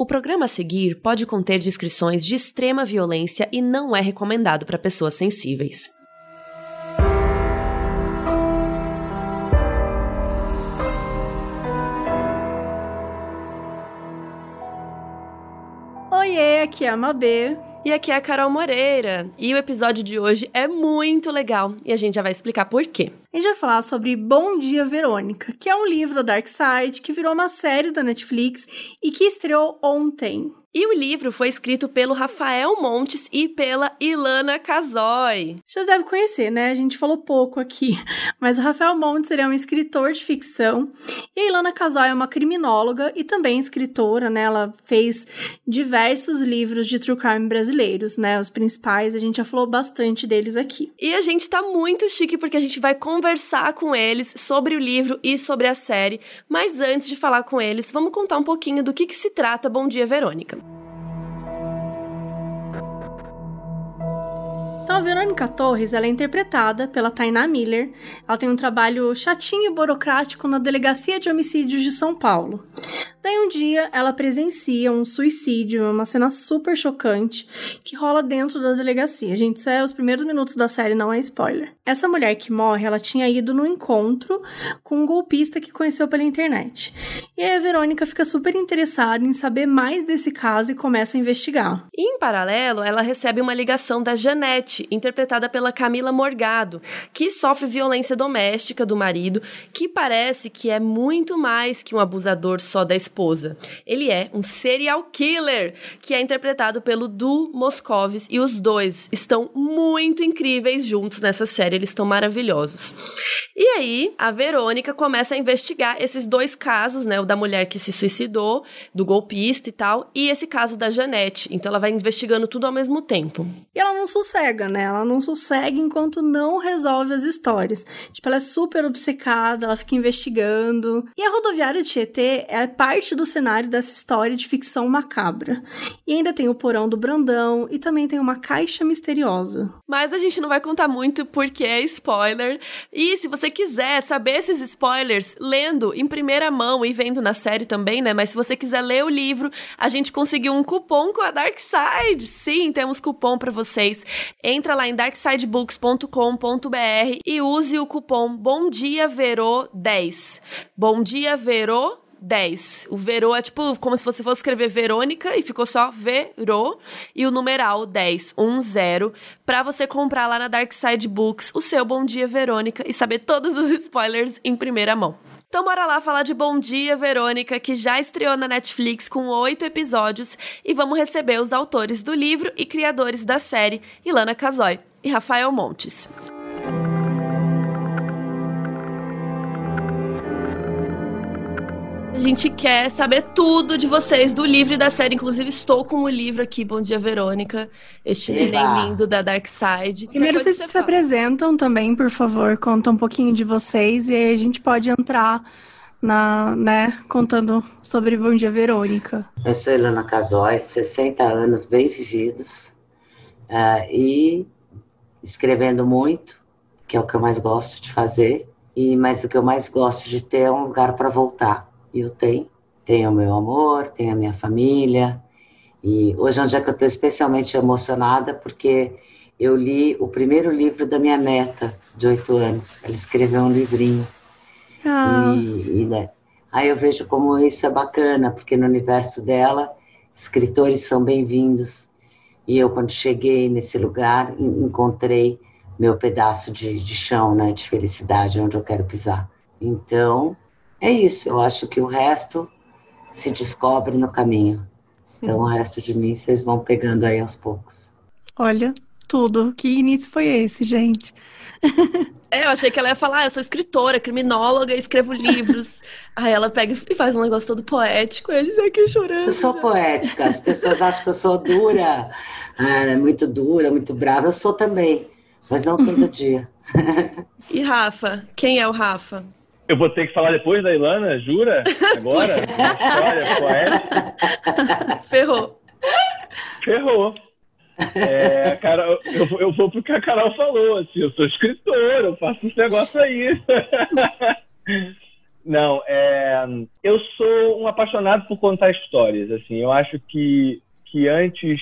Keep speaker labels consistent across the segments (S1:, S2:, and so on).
S1: O programa a seguir pode conter descrições de extrema violência e não é recomendado para pessoas sensíveis.
S2: Oiê, aqui é a Mabê.
S1: E aqui é a Carol Moreira. E o episódio de hoje é muito legal e a gente já vai explicar por quê.
S2: A gente vai falar sobre Bom Dia Verônica, que é um livro da Dark Side que virou uma série da Netflix e que estreou ontem.
S1: E o livro foi escrito pelo Rafael Montes e pela Ilana Casoy.
S2: Você já deve conhecer, né? A gente falou pouco aqui. Mas o Rafael Montes ele é um escritor de ficção. E a Ilana Casoy é uma criminóloga e também escritora, né? Ela fez diversos livros de true crime brasileiros, né? Os principais, a gente já falou bastante deles aqui.
S1: E a gente tá muito chique porque a gente vai conversar com eles sobre o livro e sobre a série. Mas antes de falar com eles, vamos contar um pouquinho do que, que se trata Bom Dia Verônica.
S2: Então, a Verônica Torres ela é interpretada pela Tainá Miller. Ela tem um trabalho chatinho e burocrático na Delegacia de Homicídios de São Paulo. Daí um dia ela presencia um suicídio, uma cena super chocante que rola dentro da delegacia. Gente, isso é os primeiros minutos da série, não é spoiler. Essa mulher que morre, ela tinha ido no encontro com um golpista que conheceu pela internet. E aí a Verônica fica super interessada em saber mais desse caso e começa a investigar.
S1: E em paralelo, ela recebe uma ligação da Janete, interpretada pela Camila Morgado, que sofre violência doméstica do marido, que parece que é muito mais que um abusador só da esposa. Ele é um serial killer, que é interpretado pelo Du Moscovis, e os dois estão muito incríveis juntos nessa série, eles estão maravilhosos. E aí, a Verônica começa a investigar esses dois casos, né, o da mulher que se suicidou, do golpista e tal, e esse caso da Janete. Então ela vai investigando tudo ao mesmo tempo.
S2: E ela não sossega, né? Ela não sossega enquanto não resolve as histórias. Tipo, ela é super obcecada, ela fica investigando. E a rodoviária de Tietê é parte do cenário dessa história de ficção macabra. E ainda tem o porão do Brandão e também tem uma caixa misteriosa.
S1: Mas a gente não vai contar muito porque é spoiler. E se você quiser saber esses spoilers lendo em primeira mão e vendo na série também, né? Mas se você quiser ler o livro, a gente conseguiu um cupom com a Dark Side. Sim, temos cupom para vocês. Entra lá em darksidebooks.com.br e use o cupom Bom Dia Verô 10. Bom Dia Verô 10. O Verô é tipo como se você fosse escrever Verônica e ficou só Verô e o numeral 10, 1, 0, pra você comprar lá na Dark Side Books o seu Bom Dia Verônica e saber todos os spoilers em primeira mão. Então bora lá falar de Bom Dia Verônica, que já estreou na Netflix com oito episódios, e vamos receber os autores do livro e criadores da série, Ilana Casoy e Rafael Montes. A gente quer saber tudo de vocês, do livro e da série. Inclusive, estou com o livro aqui, Bom Dia, Verônica. Este neném lindo da Dark Side.
S2: Primeiro, vocês se apresentam também, por favor. Conta um pouquinho de vocês e aí a gente pode entrar na, né, contando sobre Bom Dia, Verônica.
S3: Eu sou Ilana Casói, 60 anos bem vividos uh, e escrevendo muito, que é o que eu mais gosto de fazer. E mas o que eu mais gosto de ter é um lugar para voltar eu tenho. Tenho o meu amor, tenho a minha família. E hoje é um dia que eu estou especialmente emocionada porque eu li o primeiro livro da minha neta, de oito anos. Ela escreveu um livrinho. Ah. E, e né, aí eu vejo como isso é bacana, porque no universo dela, escritores são bem-vindos. E eu, quando cheguei nesse lugar, encontrei meu pedaço de, de chão, né, de felicidade, onde eu quero pisar. Então, é isso, eu acho que o resto se descobre no caminho. Então, o resto de mim vocês vão pegando aí aos poucos.
S2: Olha, tudo. Que início foi esse, gente?
S1: É, eu achei que ela ia falar, ah, eu sou escritora, criminóloga, escrevo livros. Aí ela pega e faz um negócio todo poético, e a gente aqui chorando.
S3: Eu sou poética, as pessoas acham que eu sou dura, ah, muito dura, muito brava. Eu sou também, mas não todo dia.
S1: E Rafa, quem é o Rafa?
S4: Eu vou ter que falar depois da Ilana, jura? Agora? História poética?
S1: Ferrou.
S4: Ferrou. É, cara, eu, eu vou pro que a Carol falou, assim, eu sou escritor, eu faço esse negócio aí. Não, é, eu sou um apaixonado por contar histórias. Assim, eu acho que, que antes,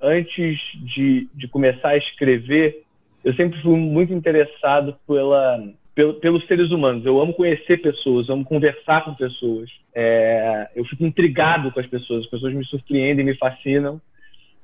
S4: antes de, de começar a escrever, eu sempre fui muito interessado pela, pelo, pelos seres humanos. Eu amo conhecer pessoas, amo conversar com pessoas. É, eu fico intrigado com as pessoas. As pessoas me surpreendem, me fascinam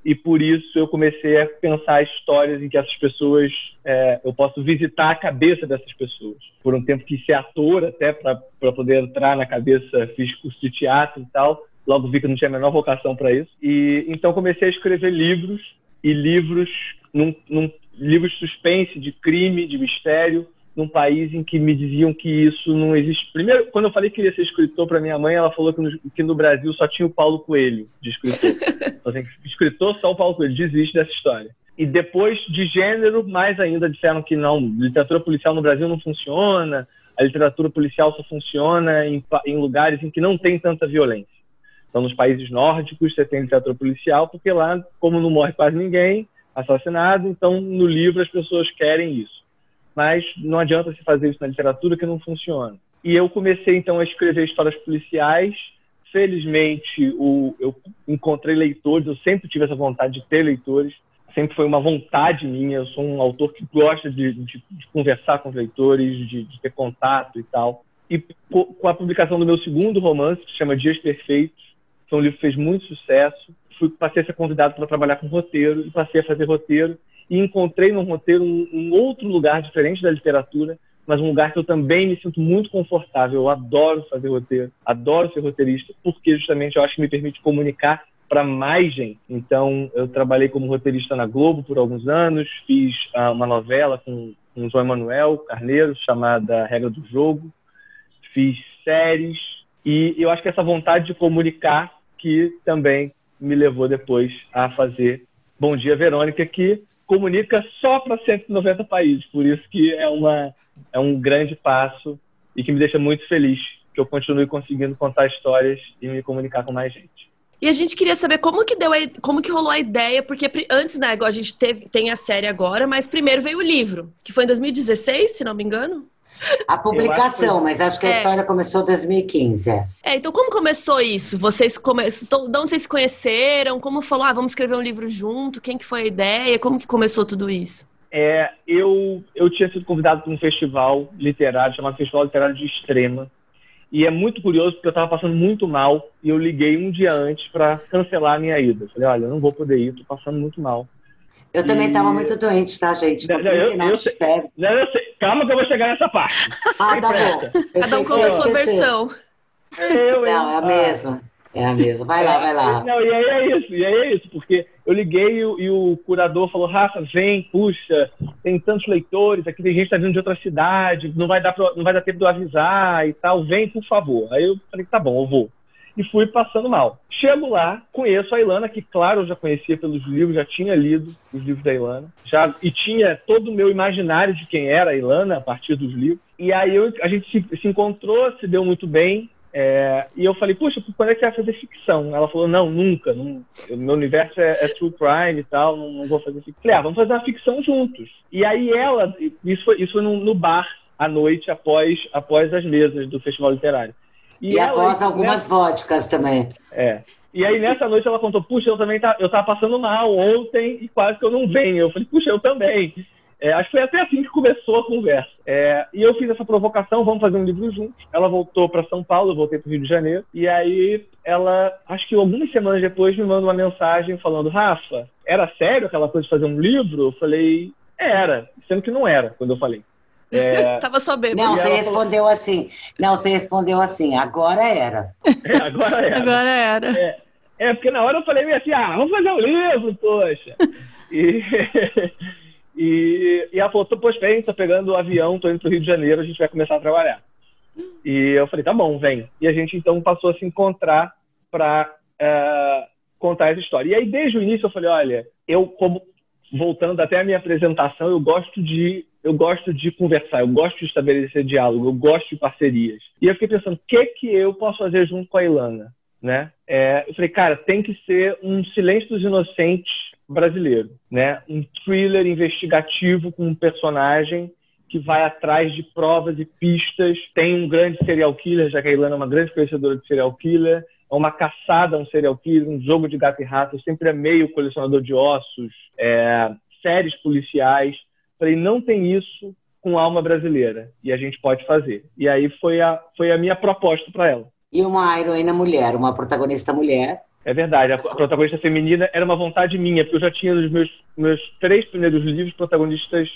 S4: e por isso eu comecei a pensar histórias em que essas pessoas é, eu posso visitar a cabeça dessas pessoas por um tempo que ser ator até para poder entrar na cabeça fiz curso de teatro e tal logo vi que não tinha a menor vocação para isso e então comecei a escrever livros e livros num, num livros suspense de crime de mistério num país em que me diziam que isso não existe. Primeiro, quando eu falei que queria ser escritor para minha mãe, ela falou que no, que no, Brasil só tinha o Paulo Coelho de escritor. então, assim, escritor só o Paulo Coelho, desiste dessa história. E depois, de gênero, mais ainda disseram que não, literatura policial no Brasil não funciona, a literatura policial só funciona em, em lugares em que não tem tanta violência. Então, nos países nórdicos, você tem literatura policial, porque lá, como não morre quase ninguém assassinado, então no livro as pessoas querem isso mas não adianta se fazer isso na literatura que não funciona. E eu comecei então a escrever histórias policiais. Felizmente, o, eu encontrei leitores, eu sempre tive essa vontade de ter leitores, sempre foi uma vontade minha. Eu sou um autor que gosta de, de, de conversar com os leitores, de, de, ter contato e tal. E com a publicação do meu segundo romance, que se chama Dias Perfeitos, foi um livro que fez muito sucesso. Fui, passei a ser convidado para trabalhar com roteiro e passei a fazer roteiro e encontrei no roteiro um, um, outro lugar diferente da literatura, mas um lugar que eu também me sinto muito confortável. Eu adoro fazer roteiro, adoro ser roteirista, porque justamente eu acho que me permite comunicar para mais gente. Então, eu trabalhei como roteirista na Globo por alguns anos, fiz uh, uma novela com, com o João Emanuel Carneiro, chamada Regra do Jogo, fiz séries, e eu acho que essa vontade de comunicar que também me levou depois a fazer Bom Dia Verônica, que comunica só para 190 países. Por isso que é, uma, é um grande passo e que me deixa muito feliz que eu continue conseguindo contar histórias e me comunicar com mais gente.
S1: E a gente queria saber como que deu a, como que rolou a ideia, porque antes, né, a gente teve, tem a série agora, mas primeiro veio o livro, que foi em 2016, se não me engano.
S3: A publicação, mas acho que a é. história começou em 2015. É.
S1: é, então como começou isso? Vocês começam, de onde vocês se conheceram? Como falou, ah, vamos escrever um livro junto? Quem que foi a ideia? Como que começou tudo isso?
S4: É, eu, eu tinha sido convidado para um festival literário chamado Festival Literário de Extrema. E é muito curioso porque eu estava passando muito mal e eu liguei um dia antes para cancelar a minha ida. Falei, olha, eu não vou poder ir, estou passando muito mal.
S3: Eu também estava muito doente, tá, gente?
S4: Não, eu, eu, eu, sei, não, eu sei. Calma que eu vou chegar nessa parte.
S3: Ah, tá bom.
S1: Cada um conta a sua versão.
S3: Eu, não, é a mesma. É a mesma. Vai lá, vai lá.
S4: Não, e aí é isso, e aí é isso, porque eu liguei e, e o curador falou, Rafa, vem, puxa, tem tantos leitores, aqui tem gente que tá vindo de outra cidade, não vai dar, pra, não vai dar tempo de eu avisar e tal, vem, por favor. Aí eu falei, tá bom, eu vou e fui passando mal. Chego lá, conheço a Ilana, que claro eu já conhecia pelos livros, já tinha lido os livros da Ilana, já, e tinha todo o meu imaginário de quem era a Ilana a partir dos livros. E aí eu, a gente se, se encontrou, se deu muito bem, é, e eu falei, puxa, quando é que você vai fazer ficção? Ela falou, não, nunca. Não, meu universo é, é, true crime e tal, não, não, vou fazer ficção. Falei, ah, vamos fazer uma ficção juntos. E aí ela, isso foi, isso foi no, no bar, à noite, após, após as mesas do festival literário.
S3: E, e ela, após algumas vodkas também.
S4: É. E aí nessa noite ela contou, puxa, eu também tá, eu tava passando mal ontem e quase que eu não venho. Eu falei, puxa, eu também. É, acho que foi até assim que começou a conversa. É, e eu fiz essa provocação, vamos fazer um livro juntos. Ela voltou para São Paulo, eu voltei para o Rio de Janeiro. E aí ela, acho que algumas semanas depois, me manda uma mensagem falando: Rafa, era sério aquela coisa de fazer um livro? Eu falei: era, sendo que não era, quando eu falei.
S1: É... Tava só bem.
S3: Não, você respondeu falou... assim. Não, você respondeu assim. Agora era.
S4: É, agora era.
S1: agora era.
S4: É, é, porque na hora eu falei assim, ah, vamos fazer um livro, poxa. E, e, e ela falou, pois bem, tô pegando o avião, tô indo pro Rio de Janeiro, a gente vai começar a trabalhar. E eu falei, tá bom, vem. E a gente então passou a se encontrar para uh, é, contar essa história. E aí, desde o início, eu falei, olha, eu, como voltando até a minha apresentação, eu gosto de eu gosto de conversar, eu gosto de estabelecer diálogo, eu gosto de parcerias. E eu fiquei pensando, o que que eu posso fazer junto com a Ilana, né? É, eu falei, cara, tem que ser um Silêncio dos Inocentes brasileiro, né? Um thriller investigativo com um personagem que vai atrás de provas e pistas. Tem um grande serial killer, já que a Ilana é uma grande conhecedora de serial killer. É uma caçada um serial killer, um jogo de gato e rato. Eu sempre amei o colecionador de ossos, é, séries policiais. Falei, não tem isso com alma brasileira e a gente pode fazer. E aí foi a, foi a minha proposta para ela.
S3: E uma heroína mulher, uma protagonista mulher.
S4: É verdade, a protagonista feminina era uma vontade minha, porque eu já tinha nos meus, meus três primeiros livros protagonistas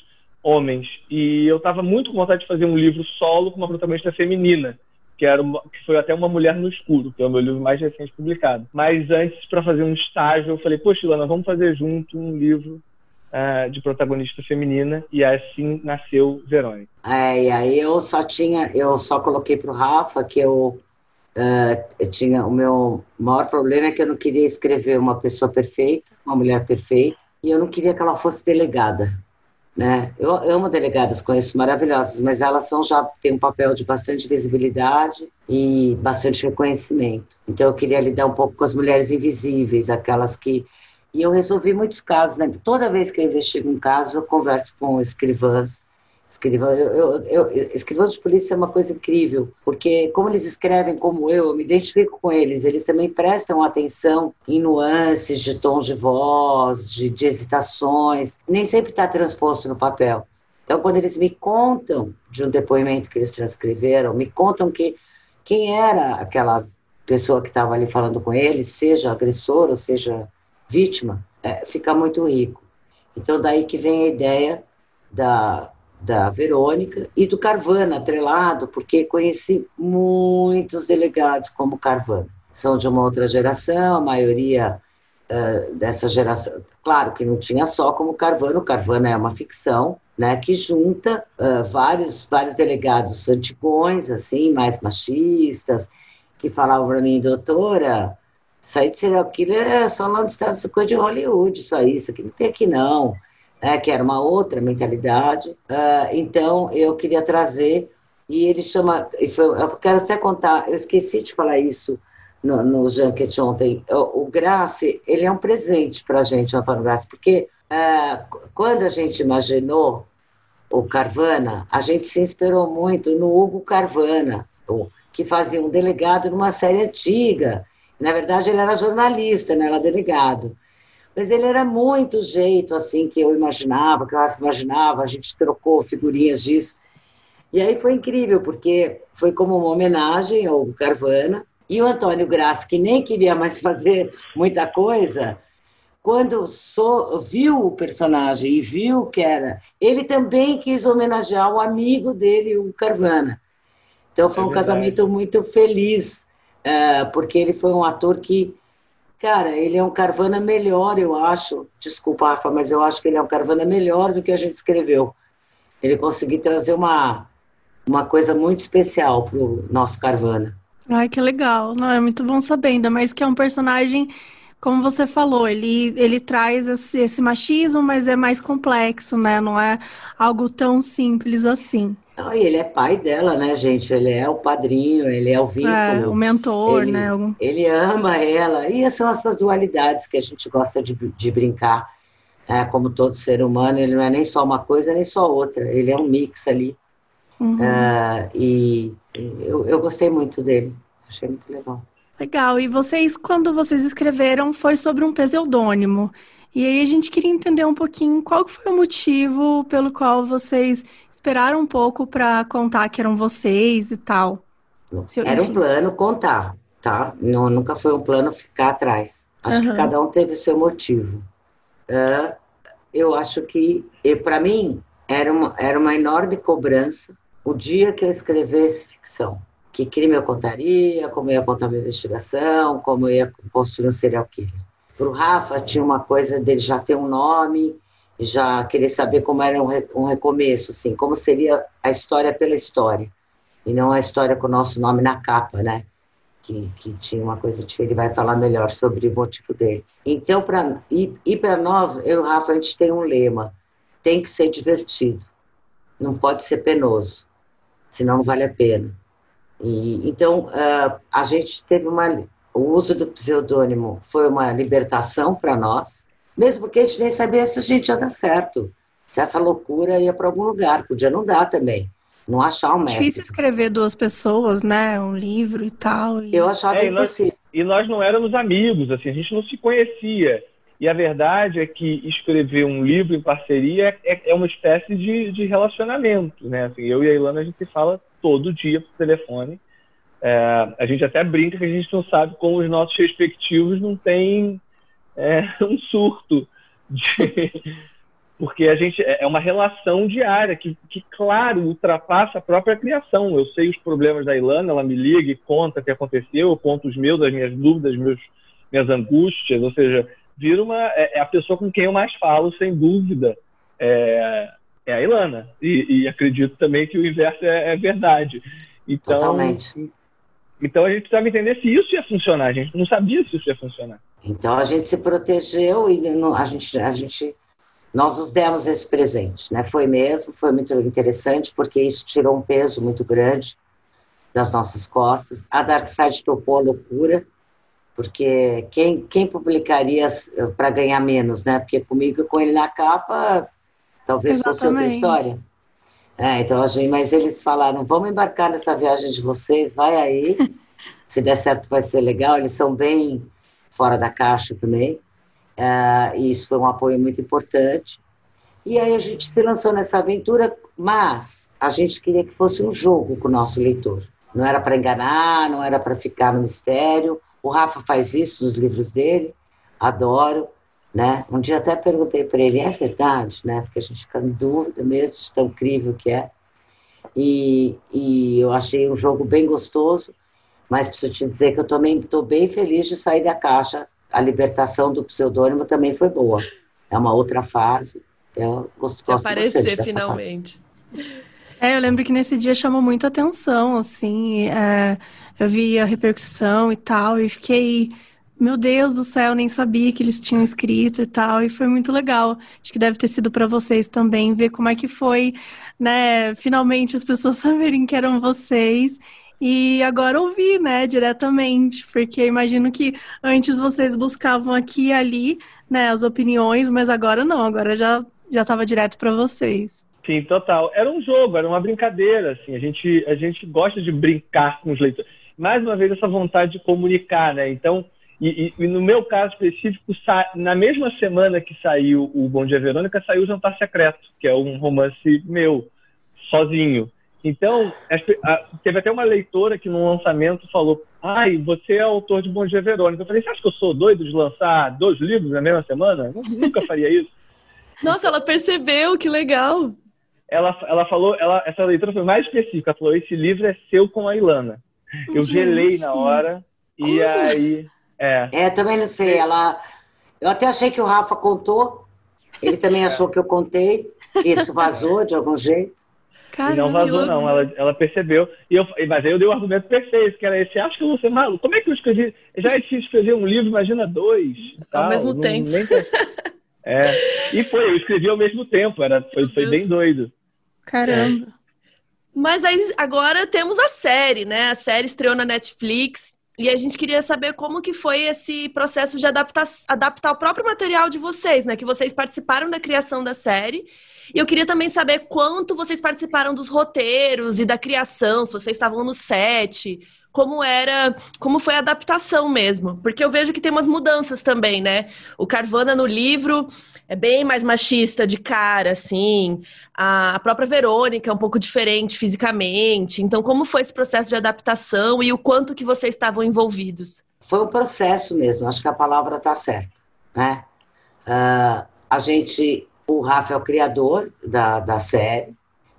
S4: homens. E eu estava muito com vontade de fazer um livro solo com uma protagonista feminina, que, era uma, que foi até Uma Mulher no Escuro, que é o meu livro mais recente publicado. Mas antes, para fazer um estágio, eu falei, poxa, Ilana, vamos fazer junto um livro uh, de protagonista feminina. E assim nasceu Verônica.
S3: É, e aí eu só tinha, eu só coloquei para o Rafa que eu, uh, eu tinha o meu maior problema é que eu não queria escrever uma pessoa perfeita, uma mulher perfeita, e eu não queria que ela fosse delegada. Né? Eu amo delegadas, conheço maravilhosas, mas elas são já têm um papel de bastante visibilidade e bastante reconhecimento. Então eu queria lidar um pouco com as mulheres invisíveis, aquelas que e eu resolvi muitos casos. Né? Toda vez que eu investigo um caso, eu converso com escrivãs Escrivão, eu, eu, eu, escrivão de polícia é uma coisa incrível, porque como eles escrevem como eu, eu me identifico com eles, eles também prestam atenção em nuances de tons de voz, de, de hesitações, nem sempre está transposto no papel. Então, quando eles me contam de um depoimento que eles transcreveram, me contam que quem era aquela pessoa que estava ali falando com eles, seja agressor ou seja vítima, é, fica muito rico. Então, daí que vem a ideia da da Verônica e do Carvana atrelado, porque conheci muitos delegados como Carvana. São de uma outra geração, a maioria uh, dessa geração. Claro que não tinha só como Carvana, o Carvana é uma ficção, né, que junta uh, vários, vários delegados antigões, assim, mais machistas, que falavam para mim, doutora, sair de serial killer é só lá nos Estados Unidos, coisa de Hollywood, só isso, aqui não tem aqui não né, que era uma outra mentalidade. Uh, então, eu queria trazer, e ele chama, eu quero até contar, eu esqueci de falar isso no, no Junket ontem, o, o Grace, ele é um presente para a gente, Antônio Grace, porque uh, quando a gente imaginou o Carvana, a gente se inspirou muito no Hugo Carvana, que fazia um delegado numa série antiga. Na verdade, ele era jornalista, não era delegado. Mas ele era muito jeito, assim, que eu imaginava, que eu imaginava, a gente trocou figurinhas disso. E aí foi incrível, porque foi como uma homenagem ao Carvana. E o Antônio Graça, que nem queria mais fazer muita coisa, quando so, viu o personagem e viu que era, ele também quis homenagear o amigo dele, o Carvana. Então foi é um casamento muito feliz, uh, porque ele foi um ator que Cara, ele é um Carvana melhor, eu acho. Desculpa, Rafa, mas eu acho que ele é um Carvana melhor do que a gente escreveu. Ele conseguiu trazer uma, uma coisa muito especial para o nosso Carvana.
S2: Ai, que legal. Não, é muito bom saber, ainda mais que é um personagem, como você falou, ele, ele traz esse, esse machismo, mas é mais complexo, né? Não é algo tão simples assim.
S3: Não, e ele é pai dela, né, gente? Ele é o padrinho, ele é o vínculo. É,
S2: o mentor,
S3: ele,
S2: né?
S3: Ele ama ela. E são essas dualidades que a gente gosta de, de brincar. Né? Como todo ser humano, ele não é nem só uma coisa, nem só outra. Ele é um mix ali. Uhum. Uh, e eu, eu gostei muito dele. Achei muito legal.
S2: Legal. E vocês, quando vocês escreveram, foi sobre um pseudônimo. E aí a gente queria entender um pouquinho qual foi o motivo pelo qual vocês esperaram um pouco para contar que eram vocês e tal.
S3: Se, Era um plano contar, tá? Não, nunca foi um plano ficar atrás. Acho uhum. que cada um teve o seu motivo. Uh, eu acho que, para mim, era uma, era uma enorme cobrança o dia que eu escrevesse ficção. Que crime eu contaria, como eu ia contar minha investigação, como eu ia construir um serial killer. Para o Rafa, tinha uma coisa dele já ter um nome, já querer saber como era um, um recomeço, assim, como seria a história pela história, e não a história com o nosso nome na capa, né? Que, que tinha uma coisa diferente, ele vai falar melhor sobre o motivo dele. Então, para e, e para nós, eu e o Rafa, a gente tem um lema: tem que ser divertido, não pode ser penoso, senão não vale a pena. E, então, uh, a gente teve uma o uso do pseudônimo foi uma libertação para nós, mesmo porque a gente nem sabia se a gente ia dar certo. se essa loucura ia para algum lugar. Podia não dar também. Não achar um método.
S2: Difícil escrever duas pessoas, né? Um livro e tal. E...
S3: Eu achava é, impossível.
S4: E nós, e nós não éramos amigos, assim, a gente não se conhecia. E a verdade é que escrever um livro em parceria é, é uma espécie de, de relacionamento, né? Assim, eu e a Ilana, a gente fala todo dia por telefone. É, a gente até brinca que a gente não sabe como os nossos respectivos não têm é, um surto. De... Porque a gente é uma relação diária que, que, claro, ultrapassa a própria criação. Eu sei os problemas da Ilana, ela me liga e conta o que aconteceu, eu conto os meus, as minhas dúvidas, meus, minhas angústias, ou seja, vira uma é, é, a pessoa com quem eu mais falo, sem dúvida, é, é a Ilana. E, e, acredito também que o inverso é, é, verdade. Então,
S3: Totalmente.
S4: Então a gente precisava entender se isso ia funcionar. A gente não sabia se isso ia funcionar.
S3: Então a gente se protegeu e a gente, a gente nós nos demos esse presente, né? Foi mesmo, foi muito interessante porque isso tirou um peso muito grande das nossas costas. A Dark Side topou a loucura porque quem, quem publicaria para ganhar menos, né? Porque comigo, com ele na capa, talvez Exatamente. fosse outra história. É, então, mas eles falaram, vamos embarcar nessa viagem de vocês, vai aí, se der certo vai ser legal, eles são bem fora da caixa também, é, e isso foi um apoio muito importante. E aí a gente se lançou nessa aventura, mas a gente queria que fosse um jogo com o nosso leitor. Não era para enganar, não era para ficar no mistério, o Rafa faz isso nos livros dele, adoro. Né? Um dia até perguntei para ele, é verdade? Né? Porque a gente fica em dúvida mesmo de tão incrível que é. E, e eu achei um jogo bem gostoso, mas preciso te dizer que eu também estou bem feliz de sair da caixa. A libertação do pseudônimo também foi boa. É uma outra fase. Eu gosto, gosto
S1: aparecer finalmente.
S2: Fase. É, eu lembro que nesse dia chamou muita atenção, assim, é, eu vi a repercussão e tal, e fiquei, meu Deus do céu, nem sabia que eles tinham escrito e tal, e foi muito legal. Acho que deve ter sido para vocês também ver como é que foi, né, finalmente as pessoas saberem que eram vocês. E agora ouvir, né, diretamente, porque imagino que antes vocês buscavam aqui e ali, né, as opiniões, mas agora não, agora já já estava direto para vocês.
S4: Sim, total. Era um jogo, era uma brincadeira, assim. A gente, a gente gosta de brincar com os leitores. Mais uma vez, essa vontade de comunicar, né? Então, e, e, no meu caso específico, na mesma semana que saiu o Bom Dia Verônica, saiu o Jantar Secreto, que é um romance meu, sozinho. Então, teve até uma leitora que no lançamento falou: Ai, você é autor de Bom Dia Verônica. Eu falei: Você acha que eu sou doido de lançar dois livros na mesma semana? Eu nunca faria isso.
S1: Nossa, ela percebeu, que legal
S4: ela, ela falou, ela, essa leitura foi mais específica. Ela falou: esse livro é seu com a Ilana. Eu Gente. gelei na hora Como? e aí. É.
S3: é, também não sei. Ela, eu até achei que o Rafa contou. Ele também achou que eu contei. Que isso vazou de algum jeito.
S4: Caramba, e não vazou, não. Ela, ela percebeu. E eu, mas aí eu dei o um argumento perfeito, que era esse. Acho que eu vou ser maluco. Como é que eu escrevi? Já é difícil escrever um livro, imagina dois.
S1: Ao tal. mesmo não, tempo. Nem...
S4: É. E foi, eu escrevi ao mesmo tempo. Era, foi, foi bem doido.
S2: Caramba. É.
S1: Mas aí agora temos a série, né? A série estreou na Netflix. E a gente queria saber como que foi esse processo de adaptar, adaptar o próprio material de vocês, né? Que vocês participaram da criação da série. E eu queria também saber quanto vocês participaram dos roteiros e da criação, se vocês estavam no set, como era, como foi a adaptação mesmo. Porque eu vejo que tem umas mudanças também, né? O Carvana no livro é bem mais machista de cara, assim. A própria Verônica é um pouco diferente fisicamente. Então, como foi esse processo de adaptação e o quanto que vocês estavam envolvidos?
S3: Foi um processo mesmo, acho que a palavra está certa, né? Uh, a gente, o Rafa é o criador da, da série,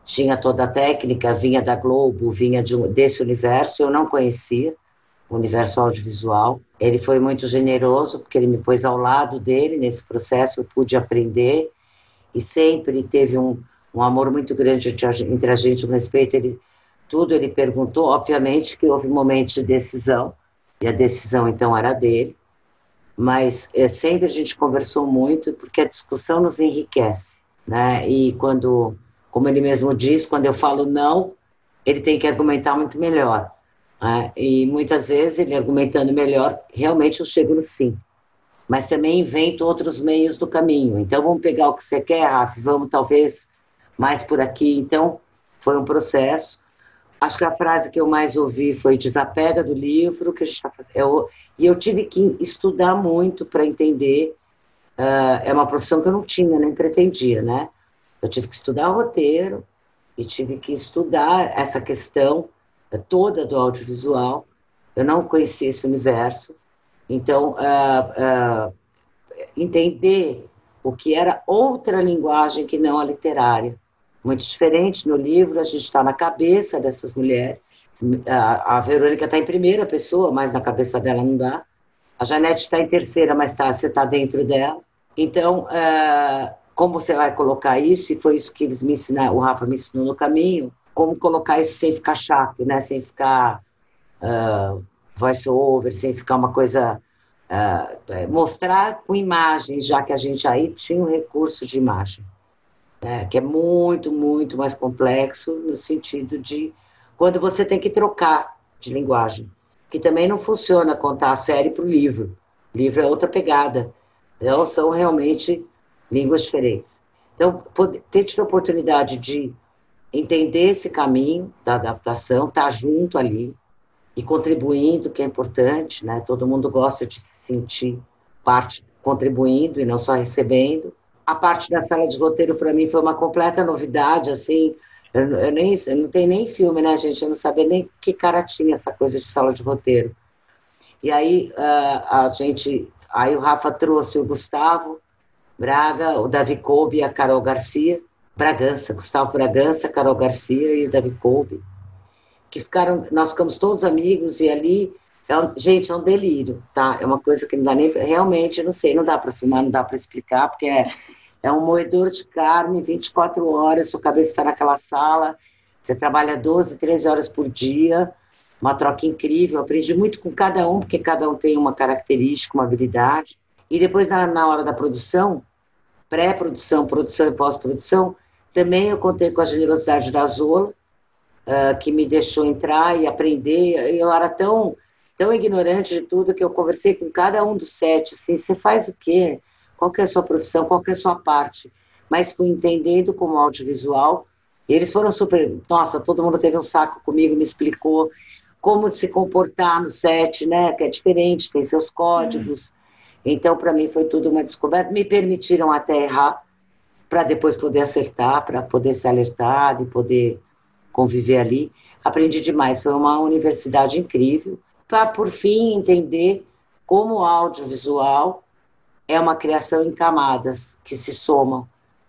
S3: tinha toda a técnica, vinha da Globo, vinha de, desse universo, eu não conhecia o universo audiovisual. Ele foi muito generoso, porque ele me pôs ao lado dele nesse processo, eu pude aprender, e sempre teve um, um amor muito grande entre a gente, um respeito, ele, tudo ele perguntou, obviamente que houve momentos de decisão, e a decisão então era dele, mas é, sempre a gente conversou muito, porque a discussão nos enriquece, né, e quando como ele mesmo diz, quando eu falo não, ele tem que argumentar muito melhor. Né? E muitas vezes, ele argumentando melhor, realmente eu chego no sim. mas também invento outros meios do caminho. Então, vamos pegar o que você quer, Rafa, vamos talvez mais por aqui. Então, foi um processo. Acho que a frase que eu mais ouvi foi desapega do livro que a gente está fazendo. e eu tive que estudar muito para entender. Uh, é uma profissão que eu não tinha, nem pretendia, né? Eu tive que estudar roteiro e tive que estudar essa questão toda do audiovisual. Eu não conhecia esse universo. Então, uh, uh, entender o que era outra linguagem que não a literária muito diferente. No livro, a gente está na cabeça dessas mulheres. A, a Verônica está em primeira pessoa, mas na cabeça dela não dá. A Janete está em terceira, mas tá, você está dentro dela. Então, uh, como você vai colocar isso? E foi isso que eles me ensinaram, o Rafa me ensinou no caminho. Como colocar isso sem ficar chato, né? Sem ficar uh, voice-over, sem ficar uma coisa... Uh, mostrar com imagens, já que a gente aí tinha um recurso de imagem né, que é muito, muito mais complexo no sentido de quando você tem que trocar de linguagem, que também não funciona contar a série para o livro. Livro é outra pegada. Então, são realmente línguas diferentes. Então, ter tido a oportunidade de entender esse caminho da adaptação, estar tá junto ali e contribuindo, que é importante, né? Todo mundo gosta de se sentir parte contribuindo e não só recebendo a parte da sala de roteiro para mim foi uma completa novidade, assim, eu, eu nem eu não tem nem filme, né, gente? Eu não sabia nem que cara tinha essa coisa de sala de roteiro. E aí uh, a gente, aí o Rafa trouxe o Gustavo Braga, o Davi Kolbe e a Carol Garcia, Bragança, Gustavo Bragança, Carol Garcia e o Davi Kolbe, que ficaram, nós ficamos todos amigos e ali é um, gente, é um delírio, tá? É uma coisa que não dá nem, realmente, não sei, não dá para filmar, não dá para explicar, porque é é um moedor de carne 24 horas, sua cabeça está naquela sala, você trabalha 12, 13 horas por dia, uma troca incrível. Aprendi muito com cada um, porque cada um tem uma característica, uma habilidade. E depois, na, na hora da produção, pré-produção, produção e pós-produção, também eu contei com a generosidade da Zola, uh, que me deixou entrar e aprender. Eu era tão, tão ignorante de tudo que eu conversei com cada um dos sete, assim, você faz o quê? qual é a sua profissão, qual é a sua parte, mas fui entendendo como audiovisual, e eles foram super, nossa, todo mundo teve um saco comigo, me explicou como se comportar no set, né, que é diferente, tem seus códigos, então para mim foi tudo uma descoberta, me permitiram até errar, para depois poder acertar, para poder ser alertado e poder conviver ali, aprendi demais, foi uma universidade incrível, para por fim entender como o audiovisual é uma criação em camadas que se somam.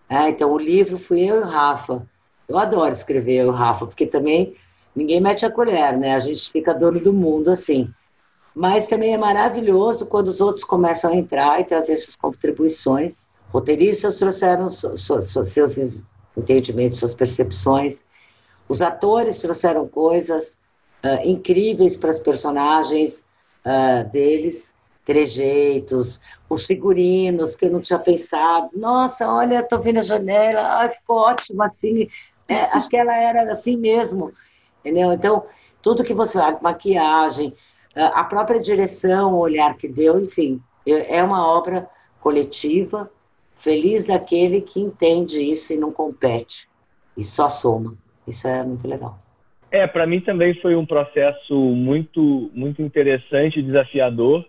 S3: Né? Então, o livro fui eu e o Rafa. Eu adoro escrever eu e o Rafa, porque também ninguém mete a colher, né? A gente fica dono do mundo assim. Mas também é maravilhoso quando os outros começam a entrar e trazer suas contribuições. Roteiristas trouxeram seus entendimentos, suas percepções. Os atores trouxeram coisas uh, incríveis para as personagens uh, deles trejeitos, os figurinos que eu não tinha pensado. Nossa, olha, estou vendo a janela, ai, ficou ótimo assim. É, acho que ela era assim mesmo, entendeu? Então, tudo que você maquiagem, a própria direção, o olhar que deu, enfim, é, uma obra coletiva, feliz daquele que entende isso e não compete, e só soma. Isso é muito legal.
S4: É, para mim também foi um processo muito, muito interessante e desafiador.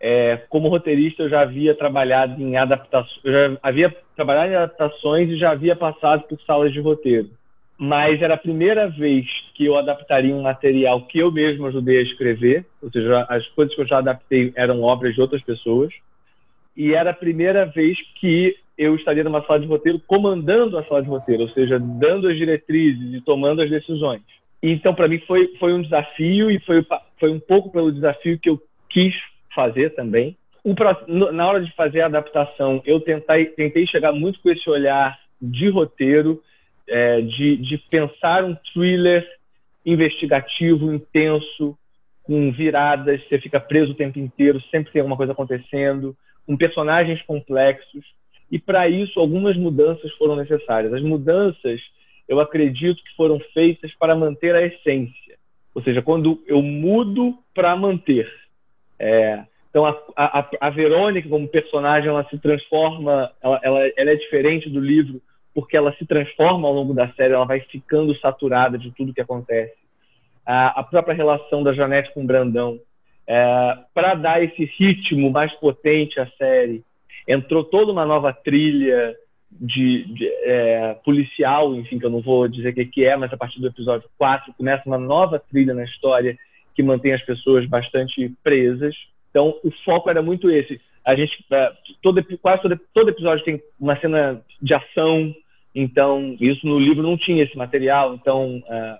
S4: É, como roteirista, eu já havia trabalhado em adaptações, já havia trabalhado em adaptações e já havia passado por salas de roteiro. Mas era a primeira vez que eu adaptaria um material que eu mesmo ajudei a escrever, ou seja, as coisas que eu já adaptei eram obras de outras pessoas. E era a primeira vez que eu estaria numa sala de roteiro comandando a sala de roteiro, ou seja, dando as diretrizes e tomando as decisões. Então, para mim, foi, foi um desafio e foi, foi um pouco pelo desafio que eu quis fazer também. na hora de fazer a adaptação, eu tentei, tentei chegar muito com esse olhar de roteiro, é, de, de pensar um thriller investigativo, intenso, com viradas, você fica preso o tempo inteiro, sempre tem alguma coisa acontecendo, com personagens complexos. E para isso, algumas mudanças foram necessárias. As mudanças, eu acredito que foram feitas para manter a essência. Ou seja, quando eu mudo para manter. É, Então, a, a, a Verônica, como personagem, ela se transforma, ela, ela, ela é diferente do livro, porque ela se transforma ao longo da série, ela vai ficando saturada de tudo que acontece. A, própria relação da Janete com o Brandão, é, para dar esse ritmo mais potente à série, entrou toda uma nova trilha de, de é, policial, enfim, que eu não vou dizer o que, que é, mas a partir do episódio 4 começa uma nova trilha na história que mantém as pessoas bastante presas. Então, o foco era muito esse. A gente, é, todo, quase todo, todo episódio tem uma cena de ação, então, isso no livro não tinha esse material, então é,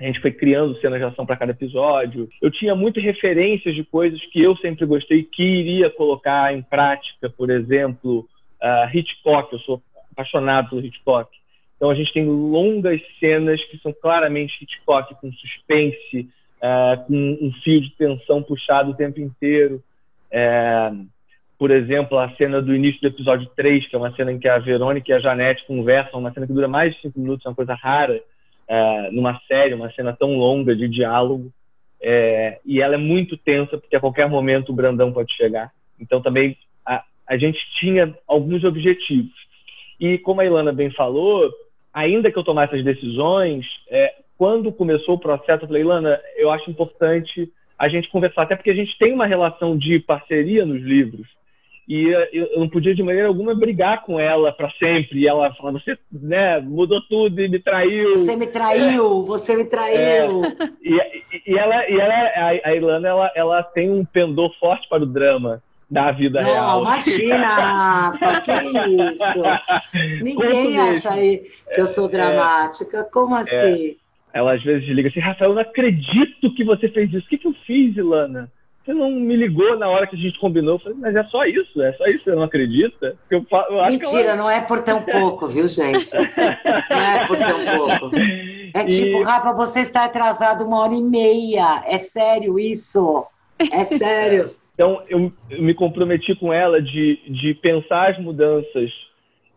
S4: a gente foi criando cenas de ação para cada episódio. Eu tinha muitas referências de coisas que eu sempre gostei que iria colocar em prática, por exemplo, uh, Hitchcock. Eu sou apaixonado pelo Hitchcock. Então a gente tem longas cenas que são claramente Hitchcock, com suspense, uh, com um fio de tensão puxado o tempo inteiro. Uh, por exemplo, a cena do início do episódio 3, que é uma cena em que a Verônica e a Janete conversam, uma cena que dura mais de cinco minutos, é uma coisa rara é, numa série, uma cena tão longa de diálogo. É, e ela é muito tensa, porque a qualquer momento o Brandão pode chegar. Então também a, a gente tinha alguns objetivos. E como a Ilana bem falou, ainda que eu tomasse as decisões, é, quando começou o processo, eu falei, Ilana, eu acho importante a gente conversar, até porque a gente tem uma relação de parceria nos livros e eu não podia de maneira alguma brigar com ela para sempre. E ela falava, você né, mudou tudo e me traiu.
S3: Você me traiu, você me traiu. É,
S4: e, e, ela, e ela, a, Ilana, ela, ela tem um pendor forte para o drama da vida
S3: não,
S4: real.
S3: Imagina! que isso? Ninguém acha aí que eu sou é. dramática. Como é. assim?
S4: Ela às vezes liga assim, Rafael, eu não acredito que você fez isso. O que, que eu fiz, Ilana? Você não me ligou na hora que a gente combinou. Eu falei, mas é só isso, é só isso, você não acredita?
S3: Eu, eu Mentira, ela... não é por tão pouco, viu, gente? Não é por tão pouco. É tipo, Rafa, você está atrasado uma hora e meia. É sério isso? É sério.
S4: Então, eu, eu me comprometi com ela de, de pensar as mudanças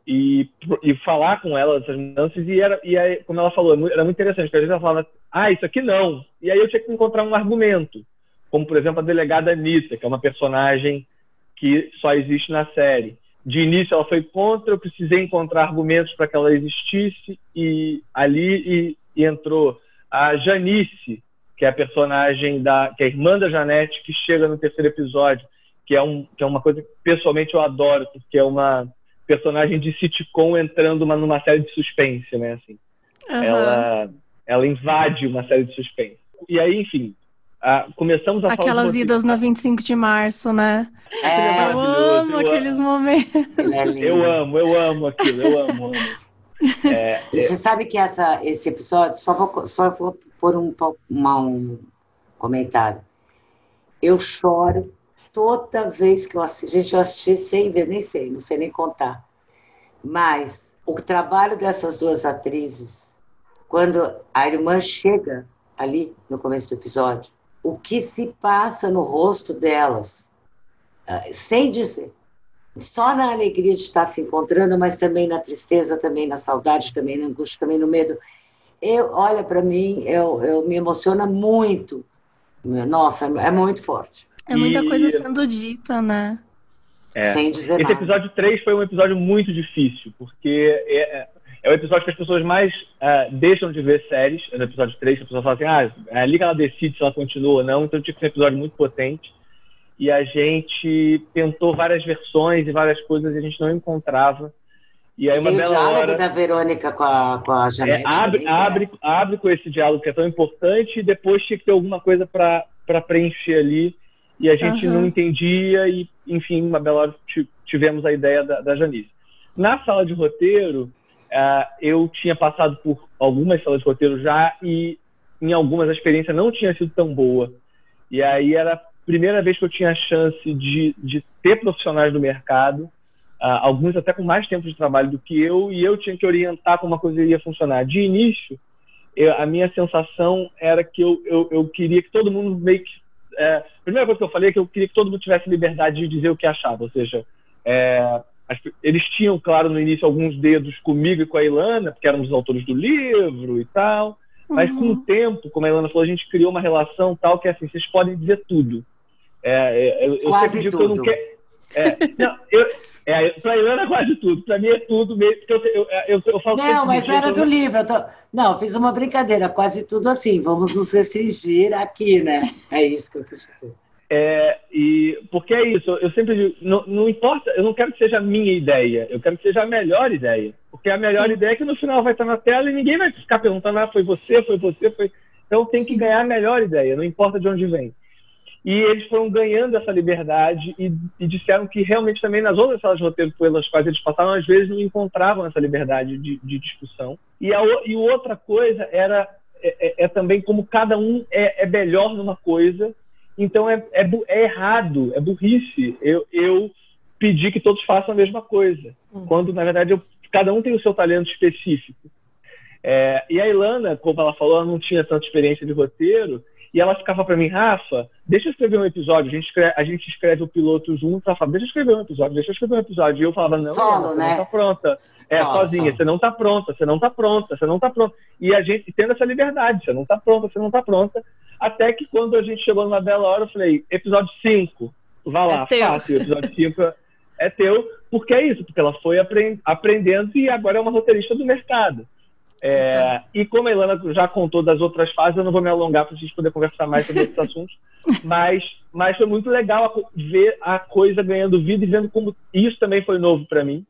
S4: e, e falar com ela essas mudanças. E, era, e aí, como ela falou, era muito interessante, porque às vezes ela falava, ah, isso aqui não. E aí eu tinha que encontrar um argumento como por exemplo a delegada Anitta, que é uma personagem que só existe na série. De início ela foi contra, eu precisei encontrar argumentos para que ela existisse e ali e, e, entrou a Janice, que é a personagem da que é a irmã da Janete que chega no terceiro episódio, que é um que é uma coisa que pessoalmente eu adoro, porque é uma personagem de sitcom entrando uma, numa série de suspense, né, assim. Uhum. Ela ela invade uma série de suspense. E aí, enfim, ah, começamos a
S2: Aquelas falar idas no 25 de março, né?
S3: É,
S2: eu amo eu aqueles amo. momentos.
S4: É eu amo, eu amo aquilo, eu amo. amo.
S3: É, Você sabe que essa, esse episódio, só vou, só vou pôr um, uma, um comentário. Eu choro toda vez que eu assisto. Gente, eu assisti sem ver, nem sei, não sei nem contar. Mas o trabalho dessas duas atrizes, quando a irmã chega ali no começo do episódio, o que se passa no rosto delas, ah, sem dizer. Só na alegria de estar se encontrando, mas também na tristeza, também na saudade, também na angústia, também no medo. Eu, olha, para mim, eu, eu me emociona muito. Nossa, é muito forte.
S2: É muita e... coisa sendo dita, né?
S4: É. Sem dizer Esse nada. episódio 3 foi um episódio muito difícil, porque é, é é o episódio que as pessoas mais uh, deixam de ver séries. É no episódio 3, que a pessoa fala assim: ah, é ali que ela decide se ela continua ou não. Então tinha que ser um episódio muito potente. E a gente tentou várias versões e várias coisas e a gente não encontrava. E aí, uma
S3: Tem
S4: bela
S3: o diálogo
S4: hora,
S3: da Verônica com a, com a Janete.
S4: É, abre, abre, abre com esse diálogo que é tão importante e depois tinha que ter alguma coisa para preencher ali. E a gente uhum. não entendia e, enfim, uma bela hora tivemos a ideia da, da Janice. Na sala de roteiro, uh, eu tinha passado por algumas salas de roteiro já e em algumas a experiência não tinha sido tão boa. E aí era a primeira vez que eu tinha a chance de, de ter profissionais do mercado, uh, alguns até com mais tempo de trabalho do que eu, e eu tinha que orientar como a coisa iria funcionar. De início, eu, a minha sensação era que eu, eu, eu, queria que todo mundo meio que. É, a primeira coisa que eu falei é que eu queria que todo mundo tivesse liberdade de dizer o que achava, ou seja, é, eles tinham, claro, no início alguns dedos comigo e com a Ilana, porque éramos os autores do livro e tal. Mas uhum. com o tempo, como a Ilana falou, a gente criou uma relação tal que é assim, vocês podem dizer tudo. É, eu,
S3: quase
S4: eu
S3: tudo.
S4: Que eu não quero, é, eu, é, pra Ilana é quase tudo. Pra mim é tudo mesmo. Eu, eu, eu, eu falo
S3: não, mas era do livro. Tô... Não, fiz uma brincadeira. Quase tudo assim. Vamos nos restringir aqui, né? É isso que eu quis dizer.
S4: É, e, porque é isso, eu sempre digo, não, não, importa, eu não quero que seja a minha ideia, eu quero que seja a melhor ideia. Porque a melhor Sim. ideia é que no final vai estar na tela e ninguém vai ficar perguntando, ah, foi você, foi você, foi. Então tem que ganhar a melhor ideia, não importa de onde vem. E eles foram ganhando essa liberdade e, e disseram que realmente também nas outras salas de roteiro pelas quais eles passaram, às vezes não encontravam essa liberdade de, de discussão. E, a, e outra coisa era é, é, é também como cada um é, é, melhor numa coisa. Então é, é, é, errado, é burrice eu, eu pedir que todos façam a mesma coisa, hum. quando na verdade eu, cada um tem o seu talento específico. É, e a Ilana, como ela falou, ela não tinha tanta experiência de roteiro e ela ficava para mim, Rafa, deixa eu escrever um episódio. A gente escreve, a gente escreve o piloto junto. Ela falava, deixa eu escrever um episódio, deixa eu escrever um episódio. E eu falava, não,
S3: Solo,
S4: você
S3: né?
S4: não tá pronta. É, sozinha, você não tá pronta, você não tá pronta, você não tá pronta. E a gente tendo essa liberdade, você não tá pronta, você não tá pronta. Até que quando a gente chegou numa bela hora, eu falei, episódio 5, vá lá, é fácil, episódio 5 é teu, porque é isso, porque ela foi aprendendo e agora é uma roteirista do mercado. É, e como a Ilana já contou das outras fases, eu não vou me alongar para a gente poder conversar mais sobre esses assuntos, mas, mas foi muito legal ver a coisa ganhando vida e vendo como isso também foi novo para mim.